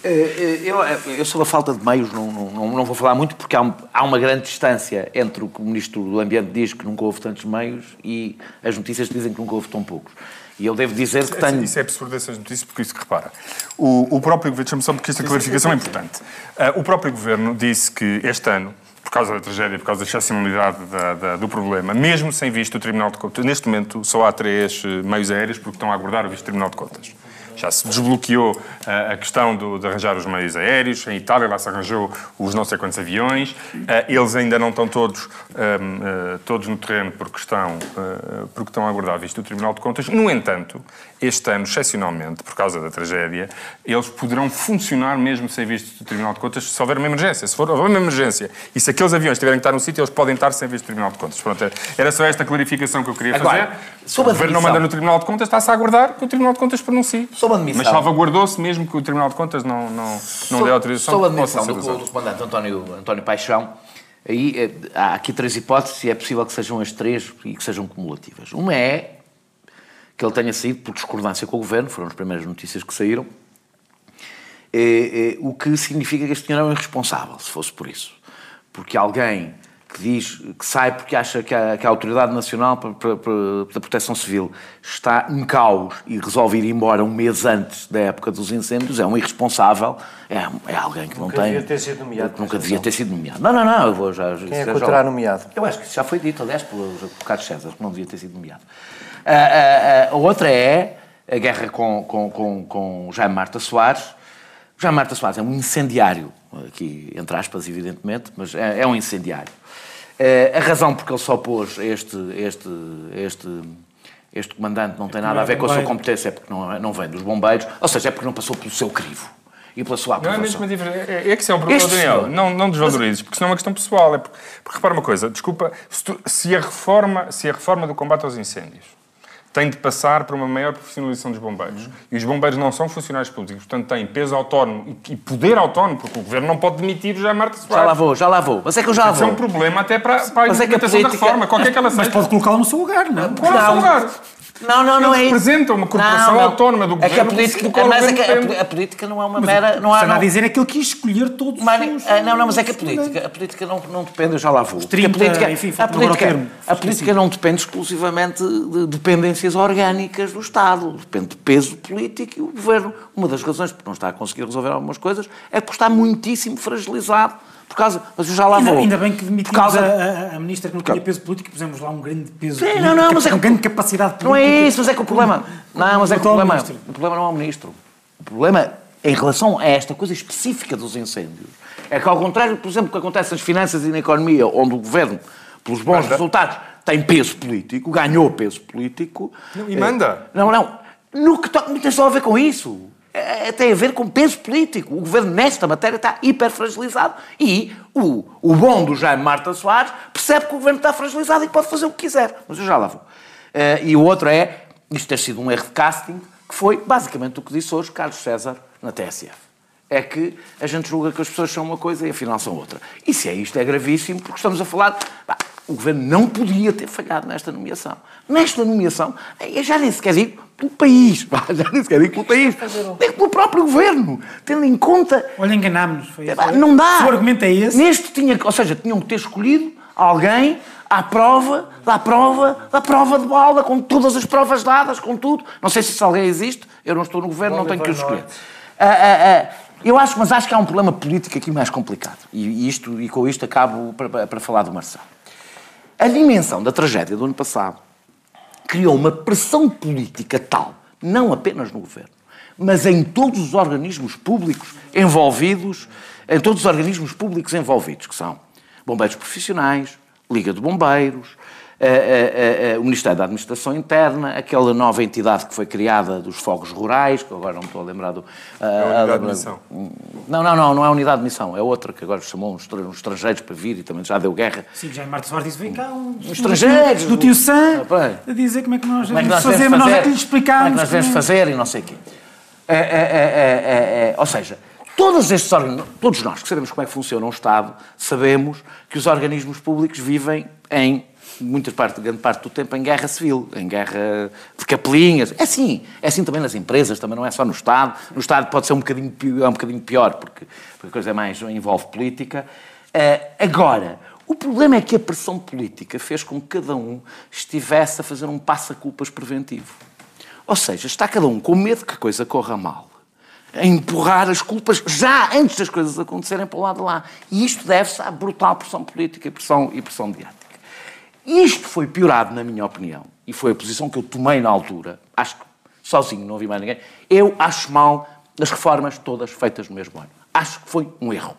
S4: Eh, Eu, eu sobre a falta de meios não, não, não- vou falar muito porque há, um- há uma grande distância entre o que o Ministro do Ambiente diz que nunca houve tantos meios e as notícias que dizem que nunca houve tão poucos. E eu devo dizer que tenho...
S1: Isso é absurdo essas notícias, porque isso que repara. O, o próprio governo, deixa-me só porque esta clarificação é importante. Ah, o próprio governo disse que este ano, por causa da tragédia, por causa da excepcionalidade da- da- do problema, mesmo sem visto o Tribunal de Contas, neste momento só há três eh, meios aéreos porque estão a aguardar o visto do Tribunal de Contas. Já se desbloqueou ah, a questão do- de arranjar os meios aéreos. Em Itália, lá se arranjou os não sei quantos aviões. Ah, eles ainda não estão todos, ah, todos no terreno porque estão, porque estão a aguardar visto do Tribunal de Contas. No entanto, este ano, excepcionalmente, por causa da tragédia, eles poderão funcionar mesmo sem visto do Tribunal de Contas se houver uma emergência. Se for houver uma emergência e se aqueles aviões tiverem que estar no sítio, eles podem estar sem visto do Tribunal de Contas. Pronto, era só esta clarificação que eu queria
S4: Agora,
S1: fazer.
S4: sobre
S1: o Governo não manda no Tribunal de Contas, está-se a aguardar que o Tribunal de Contas pronuncie.
S4: Sobre a demissão.
S1: Mas salvaguardou-se mesmo que o Tribunal de Contas não, não, não dê autorização possa
S4: admissão do,
S1: usado.
S4: do comandante António, António Paixão, aí eh, há aqui três hipóteses e é possível que sejam as três e que sejam cumulativas. Uma é que ele tenha saído por discordância com o governo, foram as primeiras notícias que saíram, eh, eh, o que significa que este senhor é um irresponsável, se fosse por isso. Porque alguém que diz que sai porque acha que a, que a Autoridade Nacional da Proteção Civil está em caos e resolve ir embora um mês antes da época dos incêndios é um irresponsável, é, é alguém que não
S5: Nunca
S4: tem.
S5: devia ter sido nomeado,
S4: Nunca devia ter sido nomeado. Não, não, não, eu vou já.
S5: Quem é que
S4: já-
S5: nomeado?
S4: Eu acho que isso já foi dito, aliás, pelo, pelo Carlos César, que não devia ter sido nomeado. Ah, ah, ah, a outra é a guerra com, com, com, com Jaime Marta Soares. Jaime Marta Soares é um incendiário, aqui entre aspas, evidentemente, mas é, é um incendiário. A razão porque ele só pôs este, este, este, este comandante não tem nada a ver com a sua competência, é porque não, não vem dos bombeiros, ou seja, é porque não passou pelo seu crivo e pela sua
S1: Não é mesmo a diferença. É, é que isso é um problema,
S4: Este
S1: Daniel.
S4: senhor-
S1: Não, não desvalorizes, porque senão é uma questão pessoal. É porque, porque repara uma coisa, desculpa, se, tu- se a reforma, se a reforma do combate aos incêndios tem de passar por uma maior profissionalização dos bombeiros. E os bombeiros não são funcionários públicos, portanto têm peso autónomo e, poder autónomo, porque o governo não pode demitir o Jair Marta Soares.
S4: Já lá vou, já lá vou. Mas é que eu já lá
S1: Isso é
S4: vou.
S1: um problema até para, para a
S4: Mas é
S1: implementação da
S4: política-
S1: reforma, qualquer que ela seja.
S2: Mas pode colocá-lo no seu lugar, não?
S1: Qual é o seu lugar?
S4: Não, não, não é isso.
S1: representa uma corporação
S4: Não, não.
S1: autónoma do
S4: É que a
S1: governo
S4: política,
S1: do
S4: mas é
S1: governo
S4: que a, a política não é uma
S2: Mas
S4: mera. Não há,
S2: está a
S4: não,
S2: dizer é que ele quis escolher todos
S4: Mano,
S2: os...
S4: ah, não, não, mas é que a política, a política não, não depende, eu já lá vou. Porque
S2: 30,
S4: a política,
S2: enfim,
S4: a política,
S2: termo.
S4: a política não depende exclusivamente de dependências orgânicas do Estado, depende de peso político e o governo. Uma das razões por não estar a conseguir resolver algumas coisas é porque está muitíssimo fragilizado. Por causa, mas eu já lá
S2: Ainda,
S4: vou.
S2: ainda bem que
S4: Por
S2: demitimos
S4: causa-
S2: a, a- a ministra que não tinha peso político e pusemos lá um grande peso
S4: Sim,
S2: político,
S4: não, não, mas é
S2: com
S4: que-
S2: grande capacidade política.
S4: Não é isso, mas é que o problema. Não, mas é que o problema,
S2: ministro.
S4: o problema não é o ministro. O problema, em relação a esta coisa específica dos incêndios, é que, ao contrário, por exemplo, do que acontece nas finanças e na economia, onde o governo, pelos bons
S1: Manda.
S4: resultados, tem peso político, ganhou peso político.
S1: Não, e manda.
S4: Não, não. No que to- não tem só a ver com isso. É, é- tem a ver com peso político. O governo, nesta matéria, está hiperfragilizado. E o, o bom do Jaime Marta Soares percebe que o governo está fragilizado e pode fazer o que quiser. Mas eu já lá vou. Eh, e o outro é, isto ter sido um erro de casting, que foi basicamente o que disse hoje Carlos César na TSF. É que a gente julga que as pessoas são uma coisa e afinal são outra. E se é isto, é gravíssimo, porque estamos a falar. pá, o governo não podia ter falhado nesta nomeação. Nesta nomeação, eu já nem sequer digo pelo país, já nem sequer digo pelo país, digo pelo próprio governo, tendo em conta
S2: Olha, enganámos-nos. foi
S4: Epá,
S2: isso.
S4: não dá.
S2: O argumento é esse...
S4: Neste tinha, ou seja, tinham que ter escolhido alguém à prova, da prova, da prova de balda, com todas as provas dadas, com tudo. Não sei se alguém existe, eu não estou no governo, não tenho que o escolher. Ah, ah, ah, eu acho, mas acho que há um problema político aqui mais complicado. E, isto, e com isto acabo para, para- para falar do Marcelo. A dimensão da tragédia do ano passado criou uma pressão política tal, não apenas no governo, mas em todos os organismos públicos envolvidos, em todos os organismos públicos envolvidos, que são bombeiros profissionais, Liga de Bombeiros, o Ministério da Administração Interna, aquela nova entidade que foi criada dos fogos rurais, que agora não estou a lembrar do...
S1: É a unidade de
S4: lembrar-
S1: missão.
S4: Não, não, não, não é a unidade de missão, é outra que agora chamou uns uns estrangeiros para vir e também já deu guerra.
S2: Sim, já em Marta Soares disse, vem cá uns
S4: estrangeiros.
S2: do tio Sam
S4: Ah,
S2: a dizer como é que nós
S4: Como é que
S2: devemos
S4: nós
S2: fazer, mas nós é que lhe explicámos.
S4: Como é que nós devemos fazer e não sei o quê. É, é, é, é, é, é, ou seja, todos estes todos nós que sabemos como é que funciona um Estado, sabemos que os organismos públicos vivem em muitas parte, grande parte do tempo em guerra civil, em guerra de capelinhas. É assim, é assim também nas empresas, também não é só no Estado. No Estado pode ser um bocadinho, pi- é um bocadinho pior, porque, porque a coisa é mais envolve política. Eh, agora, o problema é que a pressão política fez com que cada um estivesse a fazer um passa-culpas preventivo. Ou seja, está cada um com medo que a coisa corra mal, a empurrar as culpas já antes das coisas acontecerem para o lado de lá. E isto deve-se à brutal pressão política e pressão, e pressão mediática. Isto foi piorado, na minha opinião, e foi a posição que eu tomei na altura, acho que sozinho, não ouvi mais ninguém, eu acho mal as reformas todas feitas no mesmo ano. Acho que foi um erro.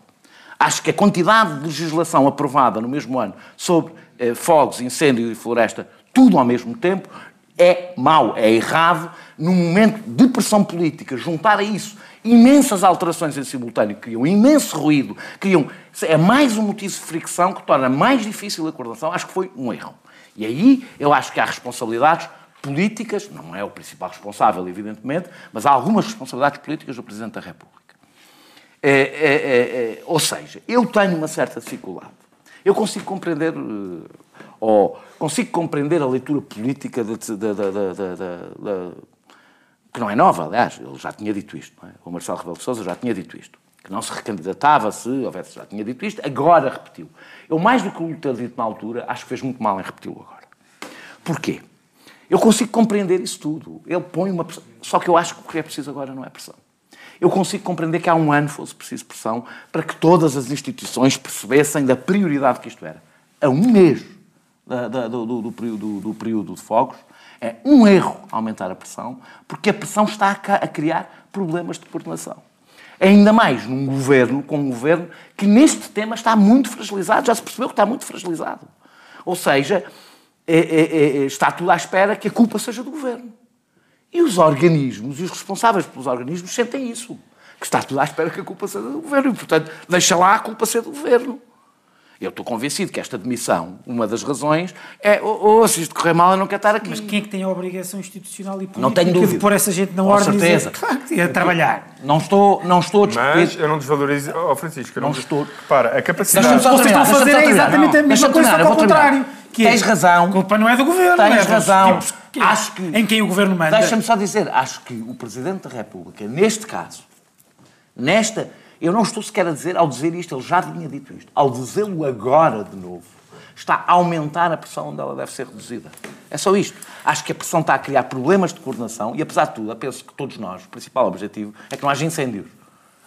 S4: Acho que a quantidade de legislação aprovada no mesmo ano sobre eh, fogos, incêndio e floresta, tudo ao mesmo tempo, é mau, é errado. Num momento de pressão política, juntar a isso imensas alterações em simultâneo, criam imenso ruído, criam. É mais um motivo de fricção que torna mais difícil a coordenação. Acho que foi um erro. E aí eu acho que há responsabilidades políticas, não é o principal responsável, evidentemente, mas há algumas responsabilidades políticas do Presidente da República. É, é, é, é, ou seja, eu tenho uma certa dificuldade. Eu consigo compreender, eh, ou consigo compreender a leitura política da, que não é nova, aliás, ele já tinha dito isto, é? o Marcelo Rebelo de Sousa já tinha dito isto, que não se recandidatava se houvesse, já tinha dito isto, agora repetiu. Eu, mais do que o ter dito na altura, acho que fez muito mal em repeti-lo agora. Porquê? Eu consigo compreender isso tudo. Ele põe uma pressão. Só que eu acho que o que é preciso agora não é pressão. Eu consigo compreender que há um ano fosse preciso pressão para que todas as instituições percebessem da prioridade que isto era. A um mês do, do- do período, do período de fogos, é um erro aumentar a pressão, porque a pressão está a, a criar problemas de coordenação. Ainda mais num governo, com um governo que neste tema está muito fragilizado, já se percebeu que está muito fragilizado. Ou seja, é- é- é- está tudo à espera que a culpa seja do governo. E os organismos e os responsáveis pelos organismos sentem isso. Que está tudo à espera que a culpa seja do governo. E, portanto, deixa lá a culpa ser do governo. Eu estou convencido que esta demissão, uma das razões, é oh, oh, se isto correr mal, eu não quero estar aqui.
S2: Mas quem é que tem a obrigação institucional e política
S4: Não tenho dúvida.
S2: de pôr essa gente na
S4: Com
S2: ordem e dizer,
S4: certeza.
S2: claro, que é trabalhar?
S4: Não estou, não estou a discutir.
S1: Mas eu não desvalorizo. Oh, Francisco, eu não,
S4: Não estou.
S1: Repara, a capacidade.
S4: Deixa-me só
S2: Vocês estão a fazer é exatamente a
S4: Não,
S2: mesma
S4: deixa-me
S2: coisa, só ao
S4: vou terminar.
S2: Que
S4: Tens razão.
S2: A culpa não é do governo.
S4: Tens
S2: é
S4: razão.
S2: que-
S4: Acho que-
S2: Em quem o governo manda.
S4: Deixa-me só dizer, acho que o Presidente da República, neste caso, nesta. Eu não estou sequer a dizer, ao dizer isto, ele já tinha dito isto. Ao dizê-lo agora de novo, está a aumentar a pressão onde ela deve ser reduzida. É só isto. Acho que a pressão está a criar problemas de coordenação e, apesar de tudo, penso que todos nós, o principal objetivo é que não haja incêndios.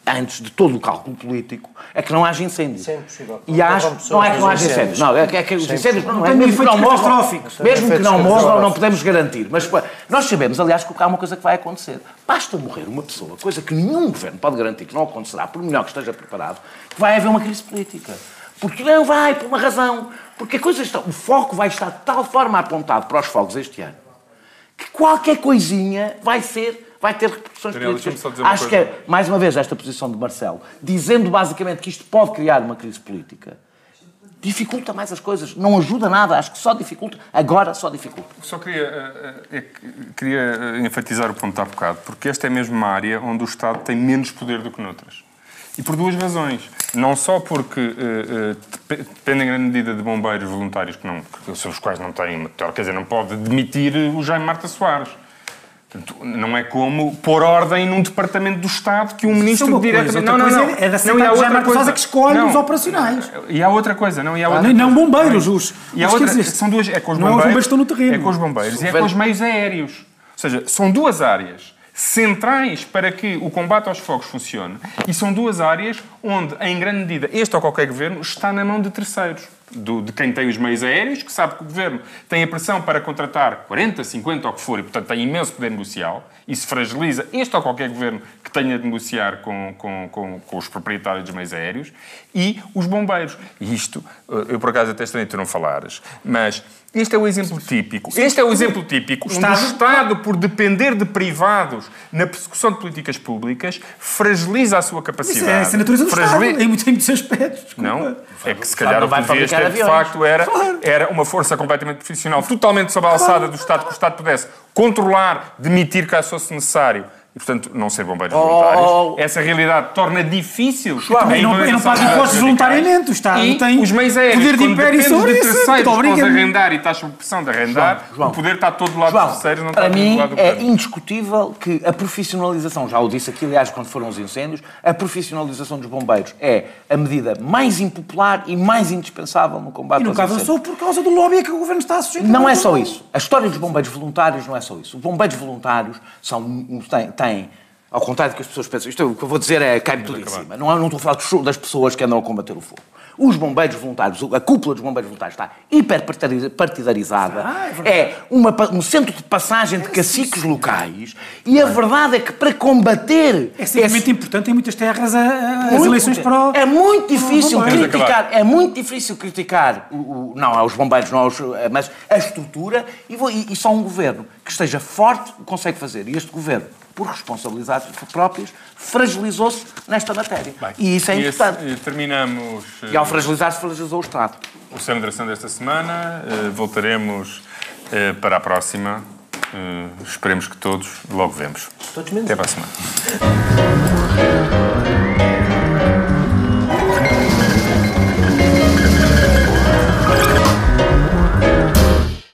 S4: Antes de todo o cálculo político, é que não haja incêndios.
S5: Isso é impossível.
S4: E acho, não é que não haja
S5: nos
S4: incêndios. Não, é que, é que os
S5: é
S4: incêndios não,
S2: tem
S4: mesmo que não morram, mesmo que não morram, não podemos garantir. Mas nós sabemos, aliás, que há uma coisa que vai acontecer. Basta morrer uma pessoa, coisa que nenhum governo pode garantir que não acontecerá, por melhor que esteja preparado, que vai haver uma crise política. Porque não vai, por uma razão. Porque a coisa está, o foco vai estar de tal forma apontado para os fogos este ano que qualquer coisinha vai ser, vai ter repercussões
S1: Daniel,
S4: políticas. Acho
S1: coisa.
S4: que, é, mais uma vez, esta posição de Marcelo, dizendo basicamente que isto pode criar uma crise política, dificulta mais as coisas. Não ajuda nada, acho que só dificulta. Agora só dificulta.
S1: Só queria, eh, eh, queria eh, enfatizar o ponto há bocado, porque esta é mesmo uma área onde o Estado tem menos poder do que noutras. E por duas razões. Não só porque eh, dep- depende em grande medida de bombeiros voluntários que não, sobre os quais não têm uma tutela, quer dizer, não pode demitir o Jaime Marta Soares. Portanto, não é como pôr ordem num departamento do Estado que um
S2: Isso é
S1: ministro
S2: coisa.
S1: diretamente...
S2: Outra
S1: não, não, não.
S2: é da
S1: não, e há
S2: de
S1: outra coisa.
S2: Que escolhe
S1: Não.
S2: os operacionais.
S1: E há outra coisa, não, e há outra
S2: Nem- não
S1: coisa.
S2: bombeiros, os-
S1: E há
S2: os-
S1: outra, são duas, é com os
S2: não é os
S1: bombeiros,
S2: bombeiros estão no terreno.
S1: É com os bombeiros e é com os meios aéreos. Ou seja, são duas áreas centrais para que o combate aos fogos funcione e são duas áreas onde, em grande medida, este ou qualquer governo está na mão de terceiros. Do- de quem tem os meios aéreos, que sabe que o governo tem a pressão para contratar 40, 50 ou o que for, e portanto tem imenso poder negocial, isso fragiliza este ou qualquer governo que tenha de negociar com, com, com, com os proprietários dos meios aéreos, e os bombeiros. E isto, eh, eu por acaso até estranho tu não falares, mas este é o exemplo típico. Este é o exemplo típico o
S2: Estado-
S1: Estado, por depender de privados na persecução de políticas públicas, fragiliza a sua
S2: Isso
S1: capacidade.
S2: é a natureza do
S1: Fragili-
S2: Estado, em muitos, em muitos aspectos. desculpa.
S1: Não, é que se calhar o que devias ter, de facto, era, era uma força completamente profissional, totalmente sob a alçada do Estado, que o Estado pudesse controlar, demitir caso fosse necessário. E, portanto, não ser bombeiros voluntários. Essa realidade torna difícil
S2: Oh, também
S1: a
S2: não- não pago
S1: de
S2: impostos voluntariamente, o Estado
S1: e
S2: tem
S1: os meios aéreos,
S2: poder de império sobre
S1: de
S2: isso,
S1: terceiros para os
S2: obriga-me.
S1: arrendar e estás sob pressão de arrendar,
S4: João,
S1: o poder está todo do lado
S4: João,
S1: dos terceiros, não
S4: para
S1: está todo
S4: mim
S1: do lado do
S4: é
S1: governo.
S4: indiscutível que a profissionalização, já o disse aqui, aliás, quando foram os incêndios, a profissionalização dos bombeiros é a medida mais impopular e mais indispensável no combate
S2: E
S4: aos incêndios.
S2: só por causa do lobby a que o governo está sujeito.
S4: Não é só isso. A história dos bombeiros voluntários não é só isso. Os bombeiros voluntários são, um, têm, ao contrário do que as pessoas pensam, isto é, o que eu vou dizer é cai-me tudo em cima. Não, é- não estou a falar das pessoas que andam a combater o fogo. Os bombeiros voluntários, a cúpula dos bombeiros voluntários está hiperpartidarizada. é uma pa- um centro de passagem de caciques locais e a verdade é que para combater
S2: É simplesmente importante em muitas terras a- a- as eleições para o...
S4: É muito difícil criticar, é muito difícil criticar, o, o- não aos bombeiros, não aos, eh, mas a estrutura e, vou- e- e só um governo que esteja forte consegue fazer. E este governo, por responsabilidades próprias, fragilizou-se nesta matéria. e isso é
S1: E
S4: importante.
S1: esse- terminamos eh,
S4: E ao fragilizar-se, fragilizou o Estado.
S1: o de Ação desta semana. Eh, voltaremos eh, para a próxima. Eh, esperemos que todos logo vemos.
S5: Todos menos
S1: Até para a semana.